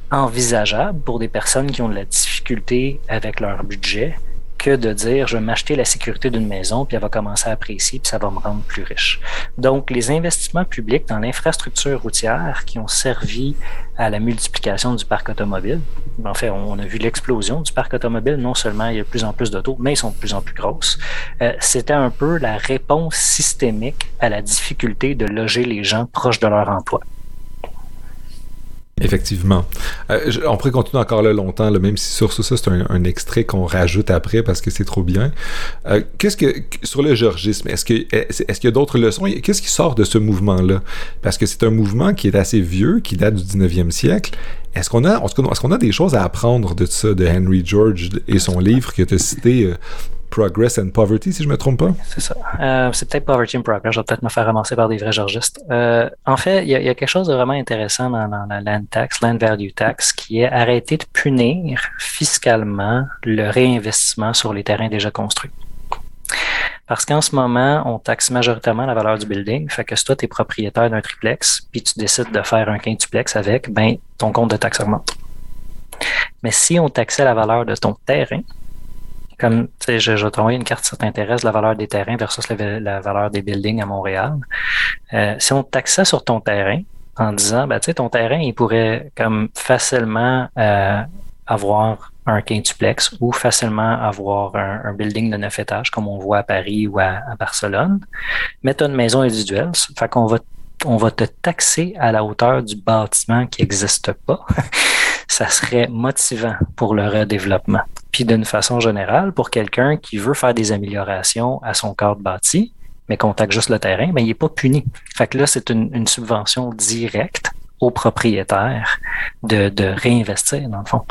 envisageable pour des personnes qui ont de la difficulté avec leur budget de dire je vais m'acheter la sécurité d'une maison, puis elle va commencer à apprécier, puis ça va me rendre plus riche. Donc, les investissements publics dans l'infrastructure routière qui ont servi à la multiplication du parc automobile, en fait, on a vu l'explosion du parc automobile. Non seulement il y a de plus en plus d'autos, mais ils sont de plus en plus grosses. Euh, C'était un peu la réponse systémique à la difficulté de loger les gens proches de leur emploi. Effectivement. Euh, on pourrait continuer encore là longtemps, là, même si sur ça, c'est un, extrait qu'on rajoute après parce que c'est trop bien. Euh, qu'est-ce que sur le georgisme, est-ce que est-ce qu'il y a d'autres leçons? Qu'est-ce qui sort de ce mouvement-là? Parce que c'est un mouvement qui est assez vieux, qui date du 19e siècle. Est-ce qu'on a, est-ce qu'on a des choses à apprendre de ça, de Henry George et son livre que tu as cité, euh, Progress and Poverty, si je me trompe pas. C'est ça. Euh, c'est peut-être Poverty and Progress. Je vais peut-être me faire ramasser par des vrais georgistes. Euh, en fait, il y, a quelque chose de vraiment intéressant dans, la land tax, land value tax, qui est arrêter de punir fiscalement le réinvestissement sur les terrains déjà construits. Parce qu'en ce moment, on taxe majoritairement la valeur du building. Fait que si toi, tu es propriétaire d'un triplex, puis tu décides de faire un quintuplex avec, ben, ton compte de taxe augmente. Mais si on taxait la valeur de ton terrain, comme, tu sais, je, je vais une carte si ça t'intéresse, la valeur des terrains versus la, valeur des buildings à Montréal. Euh, si on taxait sur ton terrain en disant, ben, tu sais, ton terrain, il pourrait comme facilement euh, avoir un quintuplex ou facilement avoir un, building de neuf étages comme on voit à Paris ou à, Barcelone, mais tu une maison individuelle, fait qu'on va on va te taxer à la hauteur du bâtiment qui n'existe pas. ça serait motivant pour le redéveloppement. Puis d'une façon générale, pour quelqu'un qui veut faire des améliorations à son cadre bâti, mais contacte juste le terrain, mais il n'est pas puni. Fait que là, c'est une, subvention directe au propriétaire de, réinvestir, dans le fond.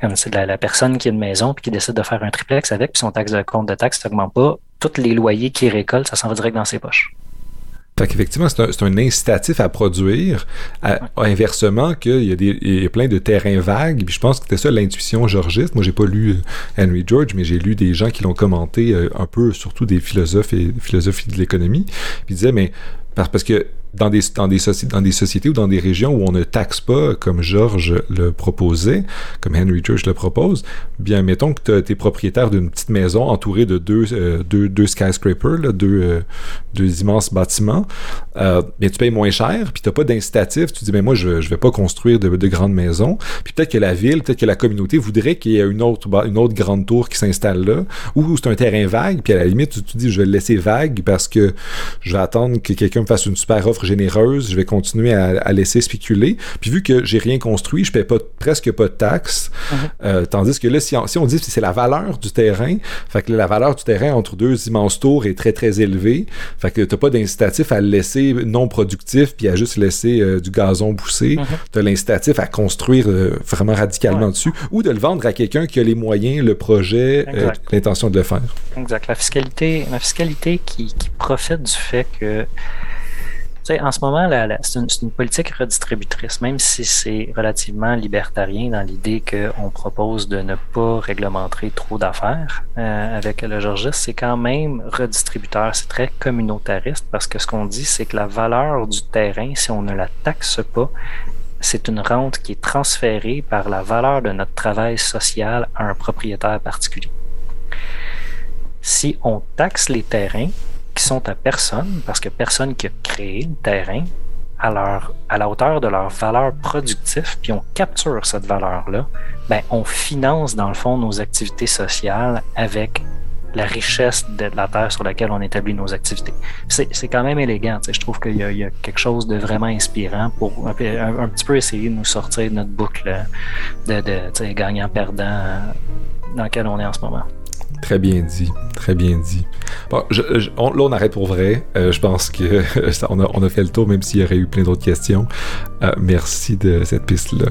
Comme c'est la, la, personne qui a une maison puis qui décide de faire un triplex avec, puis son taxe de compte de taxe n'augmente pas, tous les loyers qu'il récolte, ça s'en va direct dans ses poches. Fait qu'effectivement, c'est un, incitatif à produire. inversement, qu'il y, a des, plein de terrains vagues. Puis je pense que c'était ça l'intuition georgiste. Moi, j'ai pas lu euh, Henry George, mais j'ai lu des gens qui l'ont commenté euh, un peu, surtout des philosophes et philosophes de l'économie. Puis ils disaient, mais parce que dans des, dans, des dans des sociétés ou dans des régions où on ne taxe pas, comme Georges le proposait, comme Henry Church le propose, bien, mettons que tu es propriétaire d'une petite maison entourée de deux, euh, deux, deux skyscrapers, deux, euh, deux immenses bâtiments, euh, tu payes moins cher, puis tu n'as pas d'incitatif. Tu dis, mais moi, je ne vais pas construire de, de grandes maisons. Puis peut-être que la ville, peut-être que la communauté voudrait qu'il y ait une autre, une autre grande tour qui s'installe là, ou c'est un terrain vague, puis à la limite, tu te dis, je vais le laisser vague parce que je vais attendre que quelqu'un me fasse une super offre généreuse, je vais continuer à, laisser spéculer. Puis vu que j'ai rien construit, je paie pas, presque pas de taxes. Mhm. Euh, tandis que là, si on, si on dit que c'est la valeur du terrain, fait que la valeur du terrain entre deux immenses tours est très très élevée. Fait que t'as pas d'incitatif à le laisser non productif puis à juste laisser euh, du gazon pousser. Mhm. Tu as l'incitatif à construire euh, vraiment radicalement dessus ou de le vendre à quelqu'un qui a les moyens, le projet, l'intention de le faire. Exact. La fiscalité, la fiscalité qui, qui profite du fait que en ce moment, c'est une, politique redistributrice, même si c'est relativement libertarien dans l'idée qu'on propose de ne pas réglementer trop d'affaires euh, avec le Georges, c'est quand même redistributeur, c'est très communautariste parce que ce qu'on dit, c'est que la valeur du terrain, si on ne la taxe pas, c'est une rente qui est transférée par la valeur de notre travail social à un propriétaire particulier. Si on taxe les terrains, sont à personne, parce que personne qui a créé le terrain à, leur, à la hauteur de leur valeur productive, puis on capture cette valeur-là, ben, on finance dans le fond nos activités sociales avec la richesse de la terre sur laquelle on établit nos activités. C'est quand même élégant. Je trouve qu'il y, a quelque chose de vraiment inspirant pour un, petit peu essayer de nous sortir de notre boucle de, de gagnant-perdant dans laquelle on est en ce moment. Très bien dit, très bien dit. Bon, là, on arrête pour vrai. Euh, je pense que on, a, fait le tour, même s'il y aurait eu plein d'autres questions. Euh, merci de cette piste-là.